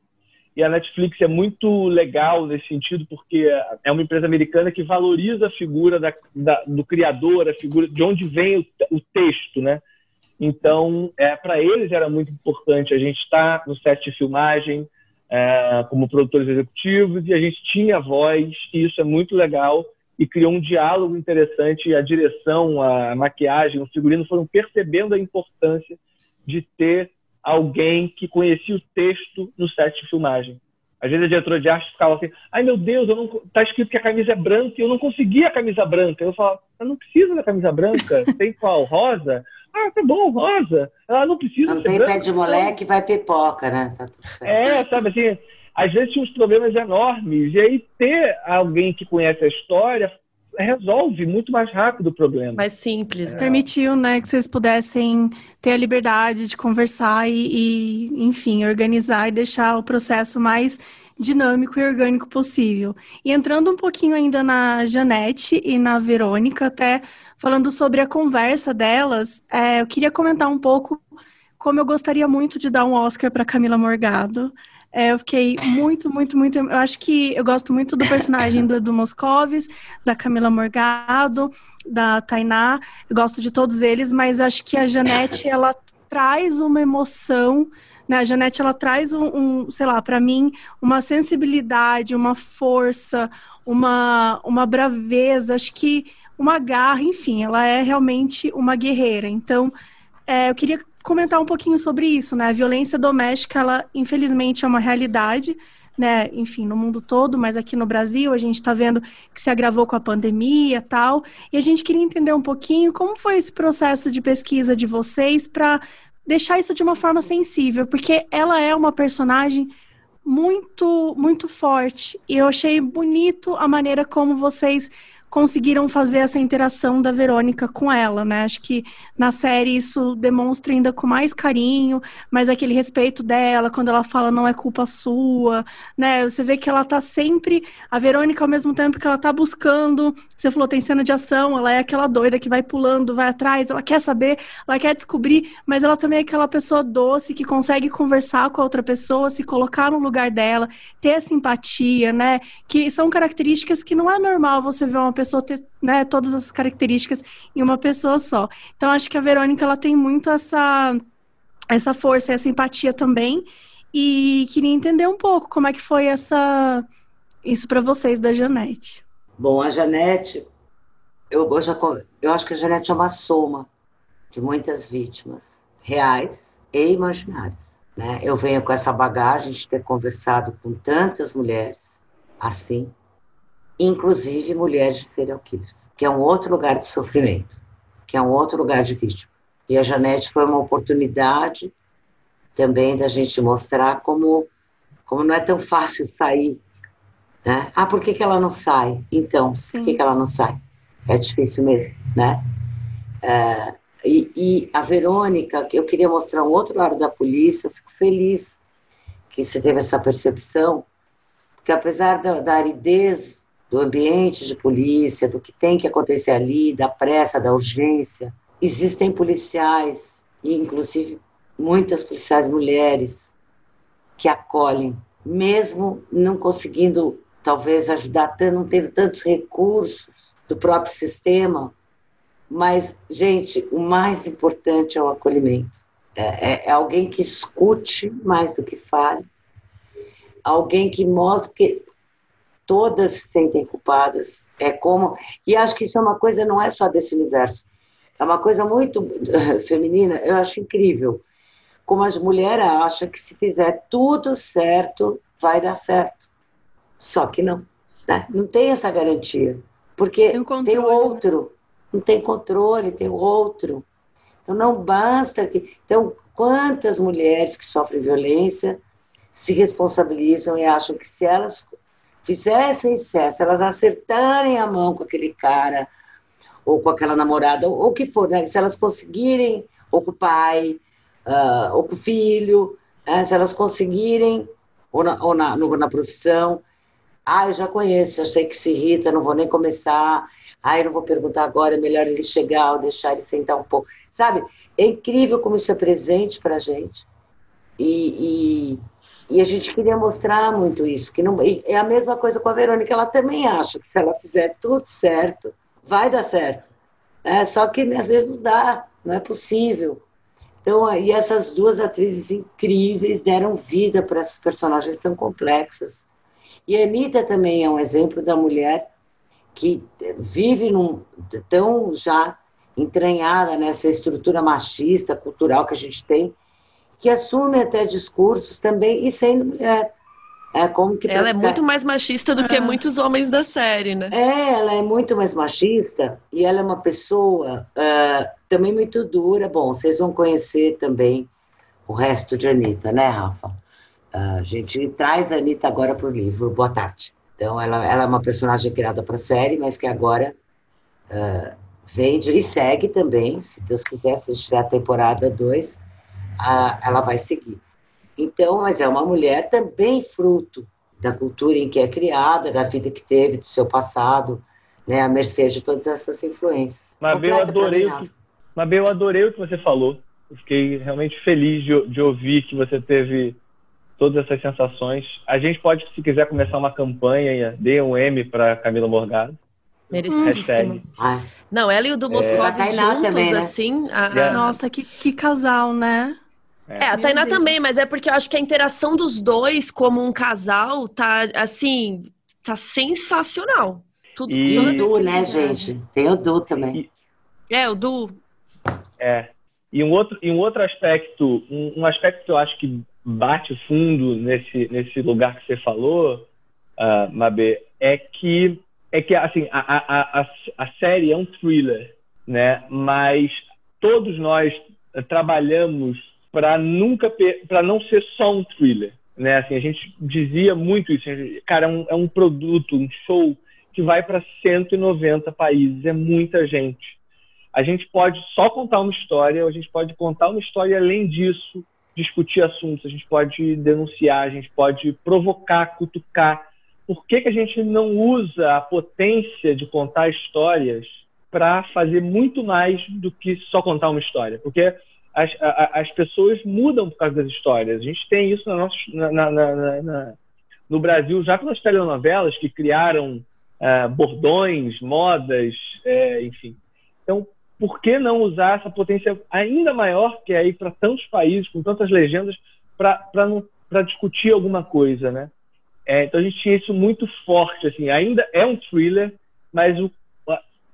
S4: E a Netflix é muito legal nesse sentido, porque é uma empresa americana que valoriza a figura da, da, do criador, a figura de onde vem o, o texto, né? Então, é, para eles era muito importante a gente estar tá no set de filmagem, é, como produtores executivos e a gente tinha voz e isso é muito legal e criou um diálogo interessante a direção, a maquiagem, o figurino foram percebendo a importância de ter alguém que conhecia o texto no set de filmagem. Às vezes a diretora de arte ficava assim, ai meu Deus, eu não, tá escrito que a camisa é branca e eu não consegui a camisa branca. Eu falava, eu não preciso da camisa branca, tem qual? Rosa? Ah, tá bom, rosa. Ela não precisa.
S3: Não tem branca, pé de moleque, vai pipoca, né? Tá tudo certo. É,
S4: sabe assim, às vezes tinha uns problemas enormes. E aí ter alguém que conhece a história resolve muito mais rápido o problema.
S1: Mais simples.
S2: Né? Permitiu, né, que vocês pudessem ter a liberdade de conversar e, e, enfim, organizar e deixar o processo mais dinâmico e orgânico possível. E entrando um pouquinho ainda na Janete e na Verônica, até falando sobre a conversa delas, é, eu queria comentar um pouco como eu gostaria muito de dar um Oscar para Camila Morgado. É, eu fiquei muito, muito, muito. Eu acho que eu gosto muito do personagem do Edu Moscovis, da Camila Morgado, da Tainá. Eu gosto de todos eles, mas acho que a Janete ela traz uma emoção né? A Janete, ela traz um, um sei lá, para mim, uma sensibilidade, uma força, uma, uma braveza, acho que uma garra, enfim, ela é realmente uma guerreira. Então, é, eu queria comentar um pouquinho sobre isso, né? A violência doméstica, ela, infelizmente, é uma realidade, né? Enfim, no mundo todo, mas aqui no Brasil a gente está vendo que se agravou com a pandemia tal. E a gente queria entender um pouquinho como foi esse processo de pesquisa de vocês para deixar isso de uma forma sensível, porque ela é uma personagem muito, muito forte. E eu achei bonito a maneira como vocês conseguiram fazer essa interação da Verônica com ela, né? Acho que na série isso demonstra ainda com mais carinho, mas aquele respeito dela, quando ela fala não é culpa sua, né? Você vê que ela tá sempre. A Verônica, ao mesmo tempo que ela tá buscando, você falou, tem cena de ação, ela é aquela doida que vai pulando, vai atrás, ela quer saber, ela quer descobrir, mas ela também é aquela pessoa doce que consegue conversar com a outra pessoa, se colocar no lugar dela, ter essa empatia, né? Que são características que não é normal você ver uma pessoa pessoa ter né, todas as características em uma pessoa só. Então, acho que a Verônica ela tem muito essa, essa força, essa empatia também. E queria entender um pouco como é que foi essa isso para vocês da Janete.
S3: Bom, a Janete, eu, eu, já, eu acho que a Janete é uma soma de muitas vítimas reais e imaginárias. Né? Eu venho com essa bagagem de ter conversado com tantas mulheres assim, inclusive mulheres de serial killers, que é um outro lugar de sofrimento, que é um outro lugar de vítima. E a Janete foi uma oportunidade também da gente mostrar como, como não é tão fácil sair. Né? Ah, por que, que ela não sai? Então, Sim. por que, que ela não sai? É difícil mesmo, né? É, e, e, a Verônica, eu queria mostrar um outro lado da polícia, eu fico feliz que você teve essa percepção, porque apesar da, da aridez do ambiente de polícia, do que tem que acontecer ali, da pressa, da urgência, existem policiais, e inclusive muitas policiais mulheres, que acolhem, mesmo não conseguindo talvez ajudar, não tendo tantos recursos do próprio sistema, mas, gente, o mais importante é o acolhimento. É, é, é alguém que escute mais do que fale, alguém que mostre que todas se sentem culpadas. É como. E acho que isso é uma coisa, não é só desse universo. É uma coisa muito feminina, eu acho incrível. Como as mulheres acham que se fizer tudo certo, vai dar certo. Só que não. Né? Não tem essa garantia. Porque tem, um tem o né? outro. Não tem controle, tem o outro. Então não basta que. Então, quantas mulheres que sofrem violência se responsabilizam e acham que se elas fizessem se elas acertarem a mão com aquele cara, ou com aquela namorada, ou o que for, né? se elas conseguirem, ou com o pai, uh, ou com o filho, né? se elas conseguirem, ou na, ou na, no, na profissão, ah, eu já conheço, já sei que se irrita, não vou nem começar, ah, eu não vou perguntar agora, é melhor ele chegar ou deixar ele sentar um pouco, sabe? É incrível como isso é presente para a gente. E, e, e, a gente queria mostrar muito isso. que não, É a mesma coisa com a Verônica, ela também acha que se ela fizer tudo certo, vai dar certo. É, só que às vezes não dá, não é possível. Então, e essas duas atrizes incríveis deram vida para essas personagens tão complexas. E a Anitta também é um exemplo da mulher que vive num, tão já entranhada nessa estrutura machista, cultural que a gente tem, que assume até discursos também e sendo mulher.
S1: É como que ela é muito mais machista do que ah. muitos homens da série, né?
S3: É, ela é muito mais machista e ela é uma pessoa uh, também muito dura. Bom, vocês vão conhecer também o resto de Anitta, né, Rafa? Uh, a gente traz a Anitta agora para o livro. Boa tarde. Então, ela, ela é uma personagem criada para a série, mas que agora uh, vende e segue também, se Deus quiser, se estiver a temporada 2, a, ela vai seguir. Então, mas é uma mulher também fruto da cultura em que é criada, da vida que teve, do seu passado, né, à mercê de todas essas influências.
S4: Mabel, eu adorei o que, Mabel, eu adorei o que você falou. Eu fiquei realmente feliz de, de ouvir que você teve todas essas sensações. A gente pode, se quiser, começar uma campanha, dê um M para Camila Morgado.
S1: Merecidíssimo. Não, ela e o do Moscou é. juntos, também, né? assim.
S2: A... Nossa, que, que casal, né?
S1: É, a Tainá também, mas é porque eu acho que a interação dos dois como um casal tá, assim, tá sensacional.
S3: Tudo, e o Du, né, gente? Tem o Du também.
S1: É, o Du.
S4: É. E um outro, e um outro aspecto, um, um aspecto que eu acho que bate fundo nesse, nesse lugar que você falou, uh, Mabê, é que, é que assim, a, a, a, a série é um thriller, né? Mas todos nós trabalhamos para nunca para não ser só um thriller, né? Assim, a gente dizia muito isso, cara, é um, é um produto, um show que vai para 190 países, é muita gente. A gente pode só contar uma história, a gente pode contar uma história além disso discutir assuntos, a gente pode denunciar, a gente pode provocar, cutucar. Por que, que a gente não usa a potência de contar histórias para fazer muito mais do que só contar uma história? Porque as, as pessoas mudam por causa das histórias. A gente tem isso na nossa, na, na, na, no Brasil já pelas telenovelas que criaram uh, bordões, modas, é, enfim. Então, por que não usar essa potência ainda maior que é ir para tantos países, com tantas legendas, para discutir alguma coisa, né? É, então a gente tinha isso muito forte, assim, ainda é um thriller, mas o,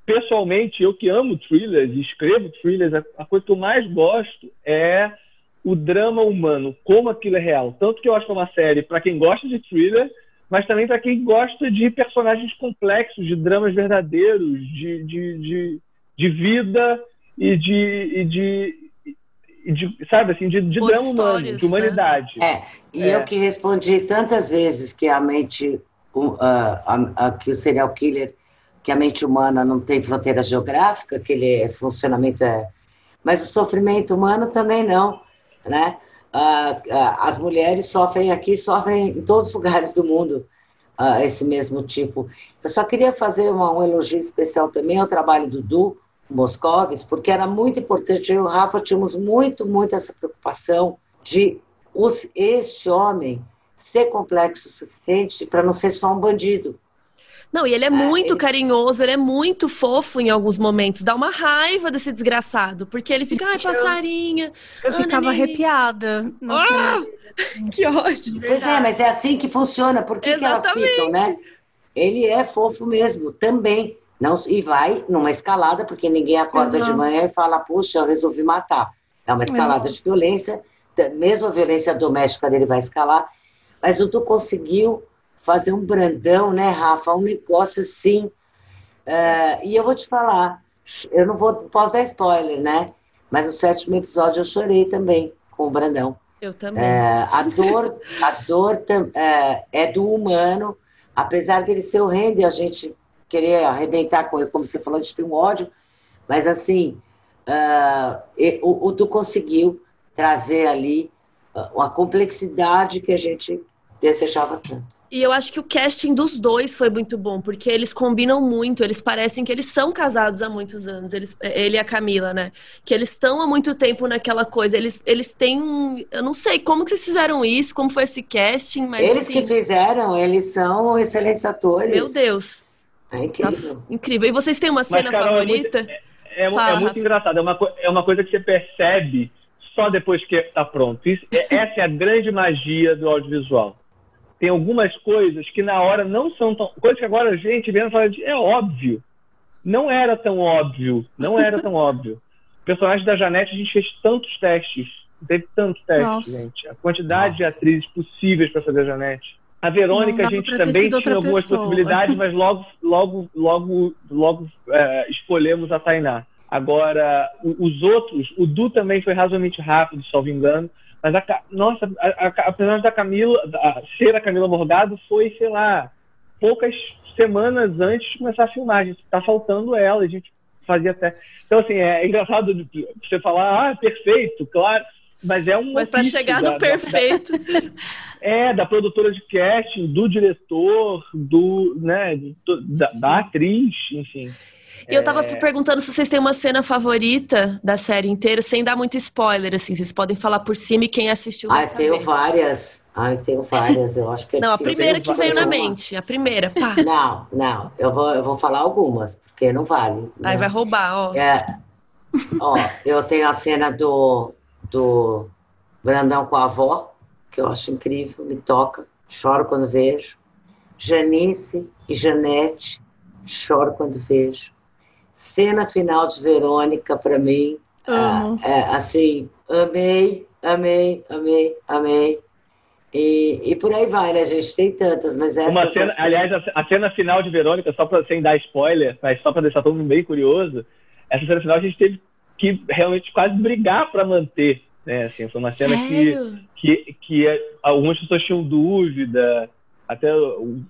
S4: pessoalmente, eu que amo thrillers e escrevo thrillers, a, a, coisa que eu mais gosto é o drama humano, como aquilo é real. Tanto que eu acho que é uma série para quem gosta de thriller, mas também para quem gosta de personagens complexos, de dramas verdadeiros, de, de, de, de vida e de, e de, de, sabe assim, de, de drama humano, de humanidade.
S3: Né? É, e é. eu que respondi tantas vezes que a mente, uh, a, a, que o serial killer que a mente humana não tem fronteira geográfica, que ele funcionamento é mas o sofrimento humano também não, né? Ah, ah, as mulheres sofrem aqui, sofrem em todos os lugares do mundo ah, esse mesmo tipo. Eu só queria fazer uma, um elogio especial também ao trabalho do Du Moscovis, porque era muito importante. Eu e o Rafa tínhamos muito, muito essa preocupação de os, este homem ser complexo o suficiente para não ser só um bandido.
S1: Não, e ele é muito carinhoso, ele é muito fofo em alguns momentos. Dá uma raiva desse desgraçado, porque ele fica, ai, passarinha.
S2: Eu, eu ficava arrepiada. Nossa, ah,
S1: que ódio.
S3: Pois é, mas é assim que funciona. Por que, que elas ficam, né? Ele é fofo mesmo, também. Não, e vai numa escalada, porque ninguém acorda Exato. de manhã e fala, puxa, eu resolvi matar. É uma escalada Exato. de violência, mesmo a violência doméstica dele vai escalar, mas o Tu conseguiu fazer um brandão, né, Rafa? Um negócio assim. Uh, e eu vou te falar, eu não vou, posso dar spoiler, né? Mas no sétimo episódio eu chorei também com o Brandão.
S1: Eu também. Uh,
S3: a dor, a dor uh, é do humano, apesar dele ser horrendo e a gente querer arrebentar com ele, como você falou, a gente tem um ódio, mas assim, o, o Tu conseguiu trazer ali a complexidade que a gente desejava tanto.
S1: E eu acho que o casting dos dois foi muito bom, porque eles combinam muito, eles parecem que eles são casados há muitos anos, eles, ele e a Camila, né? Que eles estão há muito tempo naquela coisa, eles, eles têm um. Eu não sei como que vocês fizeram isso, como foi esse casting, mas.
S3: Eles
S1: assim,
S3: que fizeram, eles são excelentes atores.
S1: Meu Deus.
S3: É incrível. Tá,
S1: incrível. E vocês têm uma cena mas, Carol, favorita?
S4: É muito, é, é, é muito engraçado, é uma, é uma coisa que você percebe só depois que está pronto. Isso, é, essa é a grande magia do audiovisual tem algumas coisas que na hora não são tão. Coisas que agora a gente vendo fala de. É óbvio. Não era tão óbvio. Não era tão óbvio. O personagem da Janete, a gente fez tantos testes. Teve tantos testes, Nossa. gente. A quantidade Nossa. de atrizes possíveis para fazer a Janete. A Verônica, a gente também tinha algumas pessoa. possibilidades, mas logo, logo, logo, logo é, escolhemos a Tainá. Agora, os outros, o Du também foi razoavelmente rápido, salvo engano. Mas, a, nossa, a, a, apesar da Camila, da, ser a Camila Morgado, foi, sei lá, poucas semanas antes de começar a gente tá faltando ela, a gente fazia até. Então, assim, é engraçado você falar, ah, perfeito, claro. Mas é um.
S1: Mas para chegar no da, perfeito. Da,
S4: é, da produtora de casting, do diretor, do, né, da, da atriz, enfim.
S1: E eu tava é... perguntando se vocês têm uma cena favorita da série inteira, sem dar muito spoiler, assim. Vocês podem falar por cima e quem assistiu
S3: Ah, tenho várias. Ah, tenho várias. Eu acho que é
S1: Não, a primeira que veio na mente. A primeira, pá.
S3: Não, não. Eu vou, eu vou falar algumas, porque não vale.
S1: Aí né? vai roubar, ó.
S3: É, ó, eu tenho a cena do, do Brandão com a avó, que eu acho incrível, me toca. Choro quando vejo. Janice e Janete, choro quando vejo cena final de Verônica para mim, é, é, assim, amei, amei, amei, amei. E, e por aí vai, né? A gente tem tantas, mas essa.
S4: Uma cena, assim... Aliás, a, a, cena final de Verônica, só para sem dar spoiler, mas só para deixar todo mundo bem curioso, essa cena final a gente teve que realmente quase brigar para manter. Né? Assim, foi uma cena que, que, que algumas pessoas tinham dúvida, até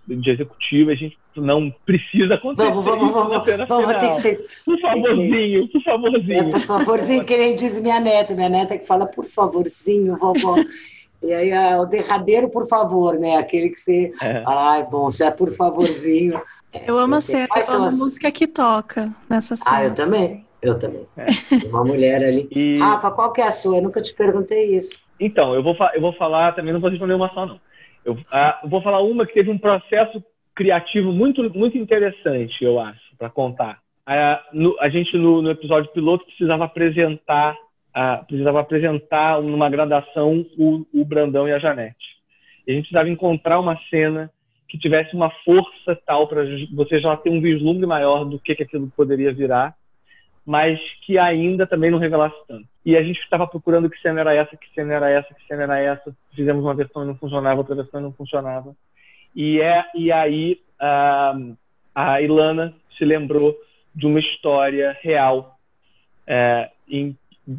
S4: de executivo, a gente não precisa acontecer.
S3: Vamos, vamos, vamos. vamos, vamos ter que ser.
S4: Por favorzinho, por favorzinho. É,
S3: por favorzinho, que nem diz minha neta. Minha neta que fala, por favorzinho, vovó. E aí é o derradeiro, por favor, né? Aquele que você. É. Ai, bom, se é por favorzinho.
S2: eu amo a cena, eu amo a música que toca nessa cena.
S3: Ah, eu também. Eu também. É. Uma mulher ali. E... Rafa, qual que é a sua? Eu nunca te perguntei isso.
S4: Então, eu vou, eu vou falar, também não vou responder uma só, não. Eu, ah, eu vou falar uma que teve um processo criativo muito, muito interessante, eu acho, para contar. A, no, a gente, no, no, episódio piloto, precisava apresentar, precisava apresentar numa gradação o, o Brandão e a Janete. E a gente precisava encontrar uma cena que tivesse uma força tal para você já ter um vislumbre maior do que, que aquilo poderia virar mas que ainda também não revelasse tanto. E a gente estava procurando que cena era essa, que cena era essa, que cena era essa. Fizemos uma versão e não funcionava, outra versão e não funcionava. E, é, e aí a, a Ilana se lembrou de uma história real é, em,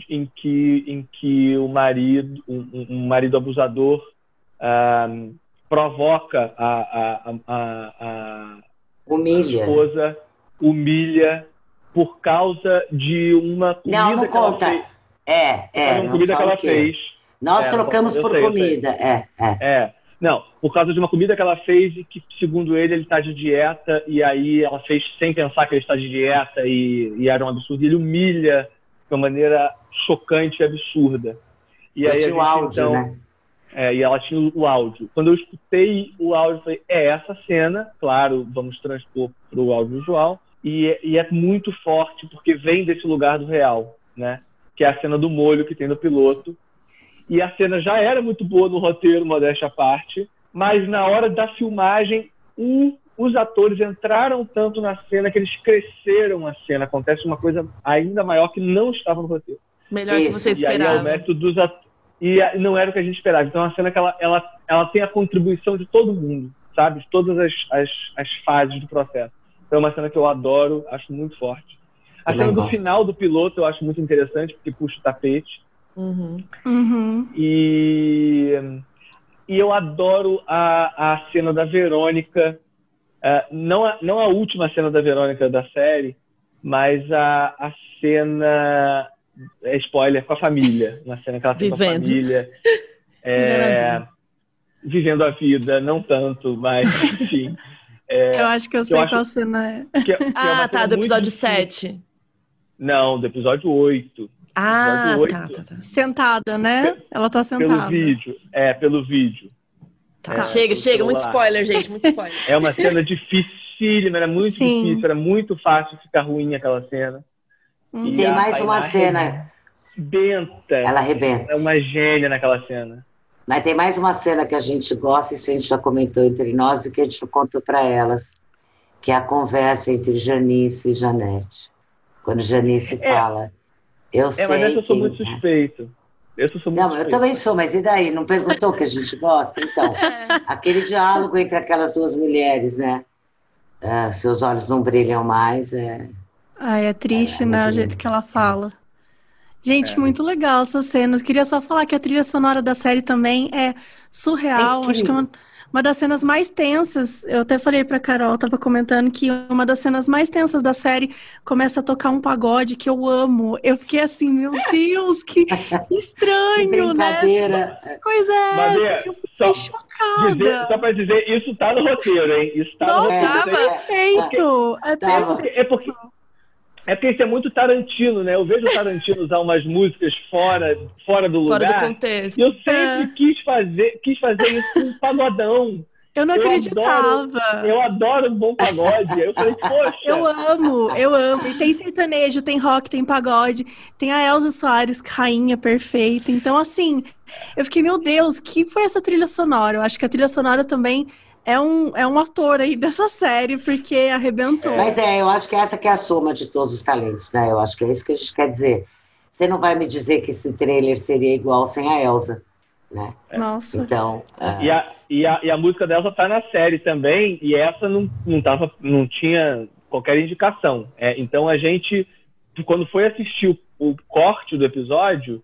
S4: em, que, em que o marido, um, um marido abusador um, provoca a, a, a, a,
S3: humilha.
S4: esposa, humilha por causa de uma comida
S3: Não, não
S4: que ela
S3: conta.
S4: fez.
S3: É, é.
S4: uma comida que ela fez.
S3: Nós
S4: É,
S3: trocamos por
S4: sei.
S3: comida. É, é.
S4: É. Não, por causa de uma comida que ela fez e que, segundo ele, ele está de dieta, e aí ela fez sem pensar que ele está de dieta e, e era um absurdo. E ele humilha de uma maneira chocante e absurda. E
S3: Eu
S4: aí
S3: tinha o áudio,
S4: então,
S3: né?
S4: é, e ela tinha o áudio. Quando eu escutei o áudio, eu falei, é essa cena, claro, vamos transpor para o audiovisual, e, e é muito forte, porque vem desse lugar do real, né? Que é a cena do molho que tem no piloto. E a cena já era muito boa no roteiro, modéstia à parte, mas na hora da filmagem, o- os atores entraram tanto na cena que eles cresceram a cena. Acontece uma coisa ainda maior que não estava no roteiro.
S1: Melhor que
S3: Isso.
S1: você
S4: E aí é o
S1: esperava.
S4: mérito dos atores. E a- não era o que a gente esperava. Então, é uma cena que ela, ela, ela tem a contribuição de todo mundo, sabe? De todas as, as, as fases do processo. Então, é uma cena que eu adoro, acho muito forte. A cena do final do piloto eu acho muito interessante, porque puxa o tapete.
S1: Uhum.
S2: Uhum.
S4: E, e eu adoro a, a cena da Verônica. eh, não, a, não a última cena da Verônica da série, mas a, a cena. É spoiler com a família. Uma cena que ela tem com a família. É,
S1: Vivendo a vida.
S4: não tanto, mas enfim. É,
S2: Eu acho que eu sei
S4: acho-
S2: qual cena é.
S4: que é- que é
S1: Ah, tá,
S4: cena
S1: do episódio
S4: difícil.
S1: 7.
S4: Não, do episódio 8.
S1: Ah, tá, tá, tá.
S2: Sentada, né? Ela tá
S4: Pelo
S2: sentada.
S4: vídeo. É, pelo vídeo.
S1: Tá,
S4: É,
S1: chega, chega, muito spoiler, gente, muito spoiler.
S4: É uma cena dificílima, era muito
S2: Sim.
S4: difícil, era muito fácil ficar ruim aquela cena.
S2: Uhum.
S3: E
S4: E
S3: tem mais uma
S4: Tainá
S3: cena.
S4: Benta.
S3: Ela arrebenta.
S4: É uma gênia naquela cena.
S3: Mas tem mais uma cena que a gente gosta, isso a gente já comentou entre nós e que a gente contou para elas, que é a conversa entre Janice e Janete. Quando Janice
S4: É.
S3: fala, eu
S4: É,
S3: sei
S4: mas essa eu sou
S3: que...
S4: muito suspeito. Essa eu sou muito
S3: Não, eu
S4: suspeito.
S3: também sou, mas e daí? Não perguntou que a gente gosta? Então, aquele diálogo entre aquelas duas mulheres, né? Ah, seus olhos não brilham mais, é...
S2: Ai, é triste,
S3: É,
S2: né?
S3: muito
S2: O jeito que ela fala. Gente,
S4: É.
S2: muito legal essas cenas. Queria só falar que a trilha sonora da série também é surreal.
S3: É
S2: Acho que é uma, uma das cenas mais tensas. Eu até falei pra Carol, tava comentando que uma das cenas mais tensas da série começa a tocar um pagode que eu amo. Eu fiquei assim, meu Deus, que estranho, né? coisa é
S4: Madê,
S2: essa? Eu
S4: só
S2: fiquei chocada.
S4: Dizer, só pra dizer, isso tá no roteiro, hein? Isso tá no
S2: Nossa,
S4: roteiro.
S1: tava.
S2: perfeito! É
S3: Tava.
S2: perfeito.
S4: É porque, é porque isso é muito Tarantino, né? Eu vejo o Tarantino usar umas músicas fora, fora do
S1: Fora
S4: lugar.
S1: do contexto.
S4: E eu sempre
S2: É.
S4: quis fazer, quis fazer isso com um pagodão.
S2: Eu não
S4: Eu
S2: acreditava.
S4: Eu adoro um bom pagode. Eu falei, poxa.
S2: Eu amo, eu amo. E tem sertanejo, tem rock, tem pagode, tem a Elza Soares, rainha perfeita. Então, assim, eu fiquei, meu Deus, que foi essa trilha sonora? Eu acho que a trilha sonora também é um, é um ator aí dessa série, porque arrebentou.
S3: Mas é, eu acho que essa que é a soma de todos os talentos, né? Eu acho que é isso que a gente quer dizer. Você não vai me dizer que esse trailer seria igual sem a Elsa, né?
S2: Nossa.
S3: Então,
S4: E a, e, a, e a música dela tá na série também, e essa não, não, tava, não tinha qualquer indicação. É, então a gente, quando foi assistir o, o corte do episódio,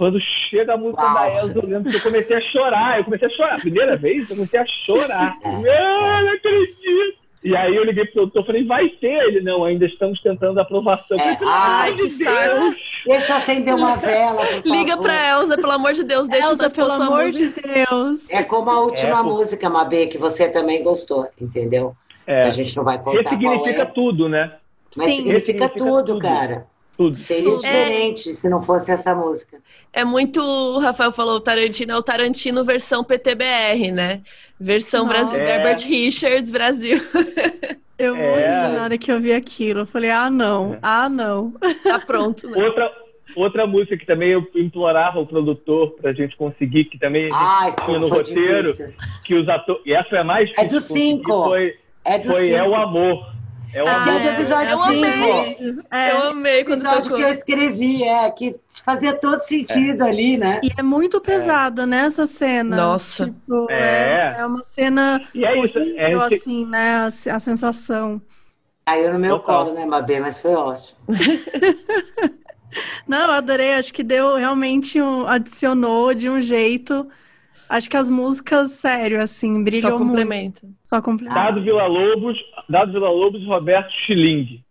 S4: quando chega a música
S3: Uau.
S4: da Elsa, eu lembro que eu comecei a chorar. Eu comecei a chorar. Primeira vez, eu comecei a chorar.
S3: É,
S4: Não, acredito. E aí eu liguei pro produtor e falei, vai ter? Ele, não, ainda estamos tentando a aprovação. Eu
S3: É,
S4: falei,
S3: ai,
S1: que saco.
S4: Deus.
S3: deixa eu acender uma vela,
S1: Liga
S3: favor.
S1: pra Elza, pelo amor de Deus, deixa
S2: Elza, pelo amor
S1: música.
S2: de Deus.
S3: É como a última
S4: É,
S3: música, Mabê, que você também gostou, entendeu?
S4: É,
S3: A gente não vai contar qual
S4: ressignifica
S3: é,
S4: tudo, né?
S3: mas
S2: Sim.
S3: significa
S4: Ressignifica
S3: tudo,
S4: tudo.
S3: cara.
S4: Tudo.
S3: Seria
S2: Tudo.
S3: diferente se não fosse essa música.
S1: É muito, o Rafael falou, o Tarantino é o Tarantino versão PTBR, né? Versão
S2: Nossa.
S1: Brasil,
S4: É.
S1: Herbert Richards, Brasil.
S2: Eu
S4: É.
S2: morri na hora que eu vi aquilo. Eu falei, ah, não,
S4: É.
S2: ah, não.
S1: Tá pronto, né?
S4: Outra, outra música que também eu implorava o produtor pra gente conseguir, que também a gente
S3: Ai,
S4: tinha no roteiro,
S3: difícil.
S4: que os atores. E essa foi a mais difícil.
S3: É do cinco.
S4: Foi,
S3: É do
S4: foi
S3: cinco.
S4: É o Amor. É o
S2: Ah,
S3: é episódio
S1: eu amei.
S3: 5.
S2: É,
S1: Eu amei quando
S3: episódio
S1: tocou.
S3: que eu escrevi, é, que fazia todo sentido ali, né?
S2: E é muito pesado, né, essa cena.
S1: Nossa.
S2: Tipo,
S4: É.
S2: é, é uma cena
S4: E é isso.
S2: horrível,
S4: É, esse-
S2: assim, né, a, a sensação.
S3: Caiu no meu
S4: Total.
S3: colo, né, Mabê? Mas foi ótimo.
S2: Não, eu adorei, acho que deu realmente, um, adicionou de um jeito, acho que as músicas, sério, assim,
S1: Só
S2: brilhou muito. Só complementa.
S4: Dado Vila Lobos, Dado Vila Lobos e Roberto Schilling.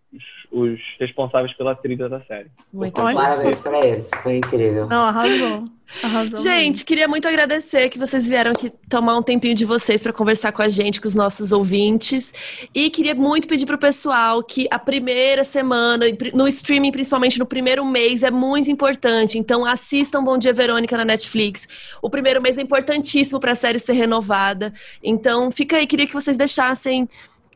S4: Os responsáveis pela trilha da série.
S1: Muito bom.
S3: Parabéns para eles, foi incrível.
S2: Não, arrasou. Arrasou.
S1: Gente, queria muito agradecer que vocês vieram aqui tomar um tempinho de vocês para conversar com a gente, com os nossos ouvintes. E queria muito pedir pro pessoal que a primeira semana, no streaming, principalmente no primeiro mês, é muito importante. Então assistam Bom Dia Verônica na Netflix. O primeiro mês é importantíssimo para a série ser renovada. Então fica aí, queria que vocês deixassem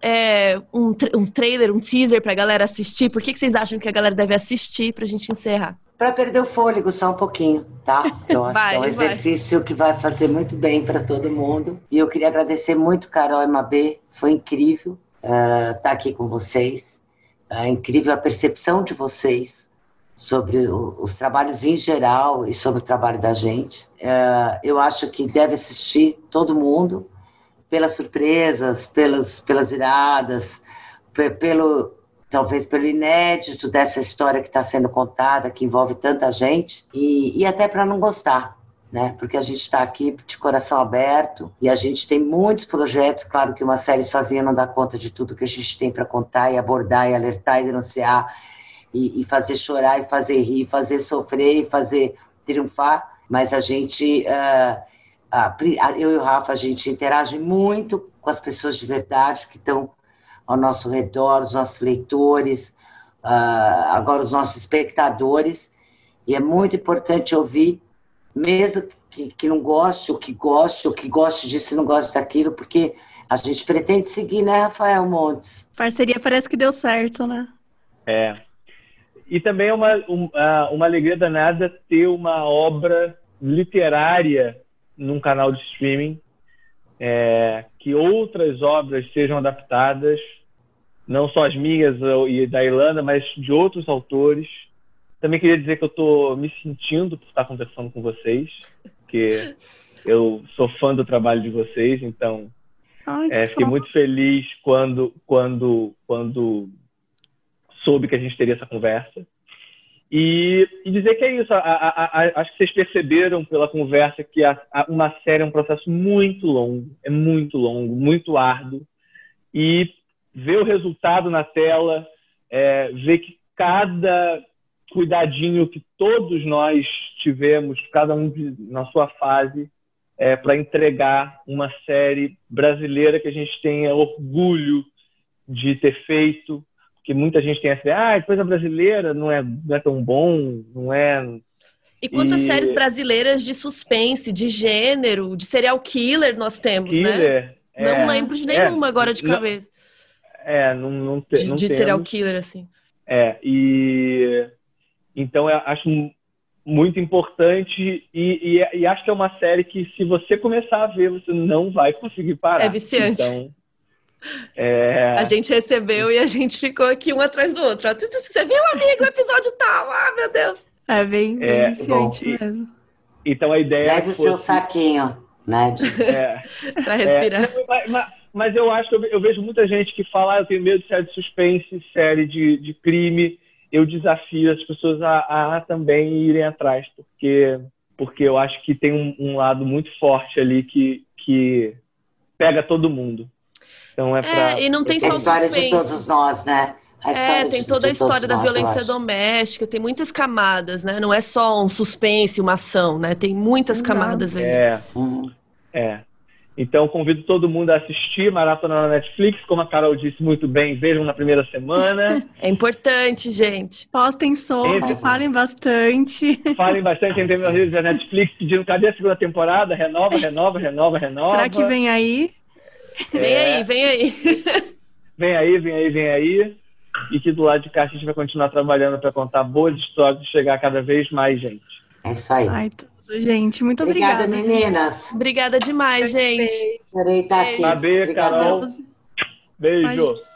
S1: é, um, um trailer, um teaser pra galera assistir. Por que, que vocês acham que a galera deve assistir pra gente encerrar?
S3: Para perder o fôlego só um pouquinho, tá? Eu acho
S1: Vai,
S3: que é um
S1: vai.
S3: exercício que vai fazer muito bem para todo mundo. E eu queria agradecer muito, Carol e Mabê. Foi incrível estar aqui com vocês. É incrível a percepção de vocês sobre o- os trabalhos em geral e sobre o trabalho da gente. É, eu acho que deve assistir todo mundo pelas surpresas, pelas, pelas iradas, pe- pelo talvez pelo inédito dessa história que está sendo contada, que envolve tanta gente, e, e até para não gostar, né? Porque a gente está aqui de coração aberto e a gente tem muitos projetos. Claro que uma série sozinha não dá conta de tudo que a gente tem para contar e abordar e alertar e denunciar e, e fazer chorar e fazer rir, fazer sofrer e fazer triunfar. Mas a gente, ah, eu e o Rafa, a gente interage muito com as pessoas de verdade que estão ao nosso redor, os nossos leitores, ah, agora os nossos espectadores, e é muito importante ouvir, mesmo que, que não goste, ou que goste, ou que goste disso e não goste daquilo, porque a gente pretende seguir, né, Rafael Montes?
S2: Parceria parece que deu certo, né?
S4: É. E também é uma, um- ah, uma alegria danada ter uma obra literária num canal de streaming, é, que outras obras sejam adaptadas, não só as minhas e da Irlanda, mas de outros autores. Também queria dizer que eu estou me sentindo por estar conversando com vocês, porque eu sou fã do trabalho de vocês, então
S2: Ai,
S4: é, fiquei muito feliz quando, quando, quando soube que a gente teria essa conversa. E, e dizer que é isso. a- a- a- acho que vocês perceberam pela conversa que uma série é um processo muito longo, é muito longo, muito árduo. E ver o resultado na tela, é, ver que cada cuidadinho que todos nós tivemos, cada um de- na sua fase, é, para entregar uma série brasileira que a gente tenha orgulho de ter feito, porque muita gente tem essa ideia, ah, coisa brasileira não é, não é tão bom, não é...
S1: E quantas
S4: E-
S1: séries brasileiras de suspense, de gênero, de serial killer nós temos, né?
S4: Killer.
S1: Não
S4: é,
S1: lembro de
S4: é,
S1: nenhuma agora de
S4: não-
S1: cabeça.
S4: É, não, não, te,
S1: De,
S4: não
S1: de serial killer, assim.
S4: É, e então eu acho muito importante e, e- e acho que é uma série que se você começar a ver, você não vai conseguir parar.
S1: É viciante.
S4: Então, é,
S1: A gente recebeu e a gente ficou aqui um atrás do outro. Você viu, amigo, o episódio tal? Ah, meu Deus.
S2: É bem, bem
S4: É,
S2: viciante
S4: bom, e-
S2: mesmo.
S4: então a ideia
S3: Leve o seu saquinho, né?
S4: é,
S1: Pra respirar.
S4: É, mas, mas- mas eu acho que eu vejo muita gente que fala, ah, eu tenho medo de série de suspense, série de, de crime. Eu desafio as pessoas a, a também irem atrás, porque, porque eu acho que tem um, um lado muito forte ali que, que pega todo mundo. Então é, pra,
S1: e não tem
S3: É
S1: só
S3: a história de
S1: suspense.
S3: todos nós, né? A
S1: É, tem
S3: de-
S1: toda a
S3: de todos
S1: história da
S3: nós,
S1: violência doméstica, tem muitas camadas, né? Não é só um suspense, uma ação, né? Tem muitas
S2: Não.
S1: camadas ali.
S4: É,
S3: Uhum.
S4: é. Então convido todo mundo a assistir Maratona na Netflix, como a Carol disse muito bem, vejam na primeira semana.
S1: É importante, gente.
S2: Postem sobre,
S4: Entre.
S2: falem bastante.
S4: Falem bastante entre meus redes da Netflix, pedindo cadê a segunda temporada? Renova, renova, renova, renova.
S2: Será que vem aí?
S1: Vem
S4: É.
S1: aí, vem aí.
S4: Vem aí, vem aí, vem aí. E que do lado de cá a gente vai continuar trabalhando para contar boas histórias e chegar a cada vez mais gente.
S3: É isso aí.
S2: Ai, tudo, gente. Muito
S3: Obrigada,
S2: obrigada.
S3: meninas.
S1: Obrigada demais, gente.
S3: Adorei estar aqui.
S4: Mabê,
S3: Obrigadão.
S4: Carol. Beijo.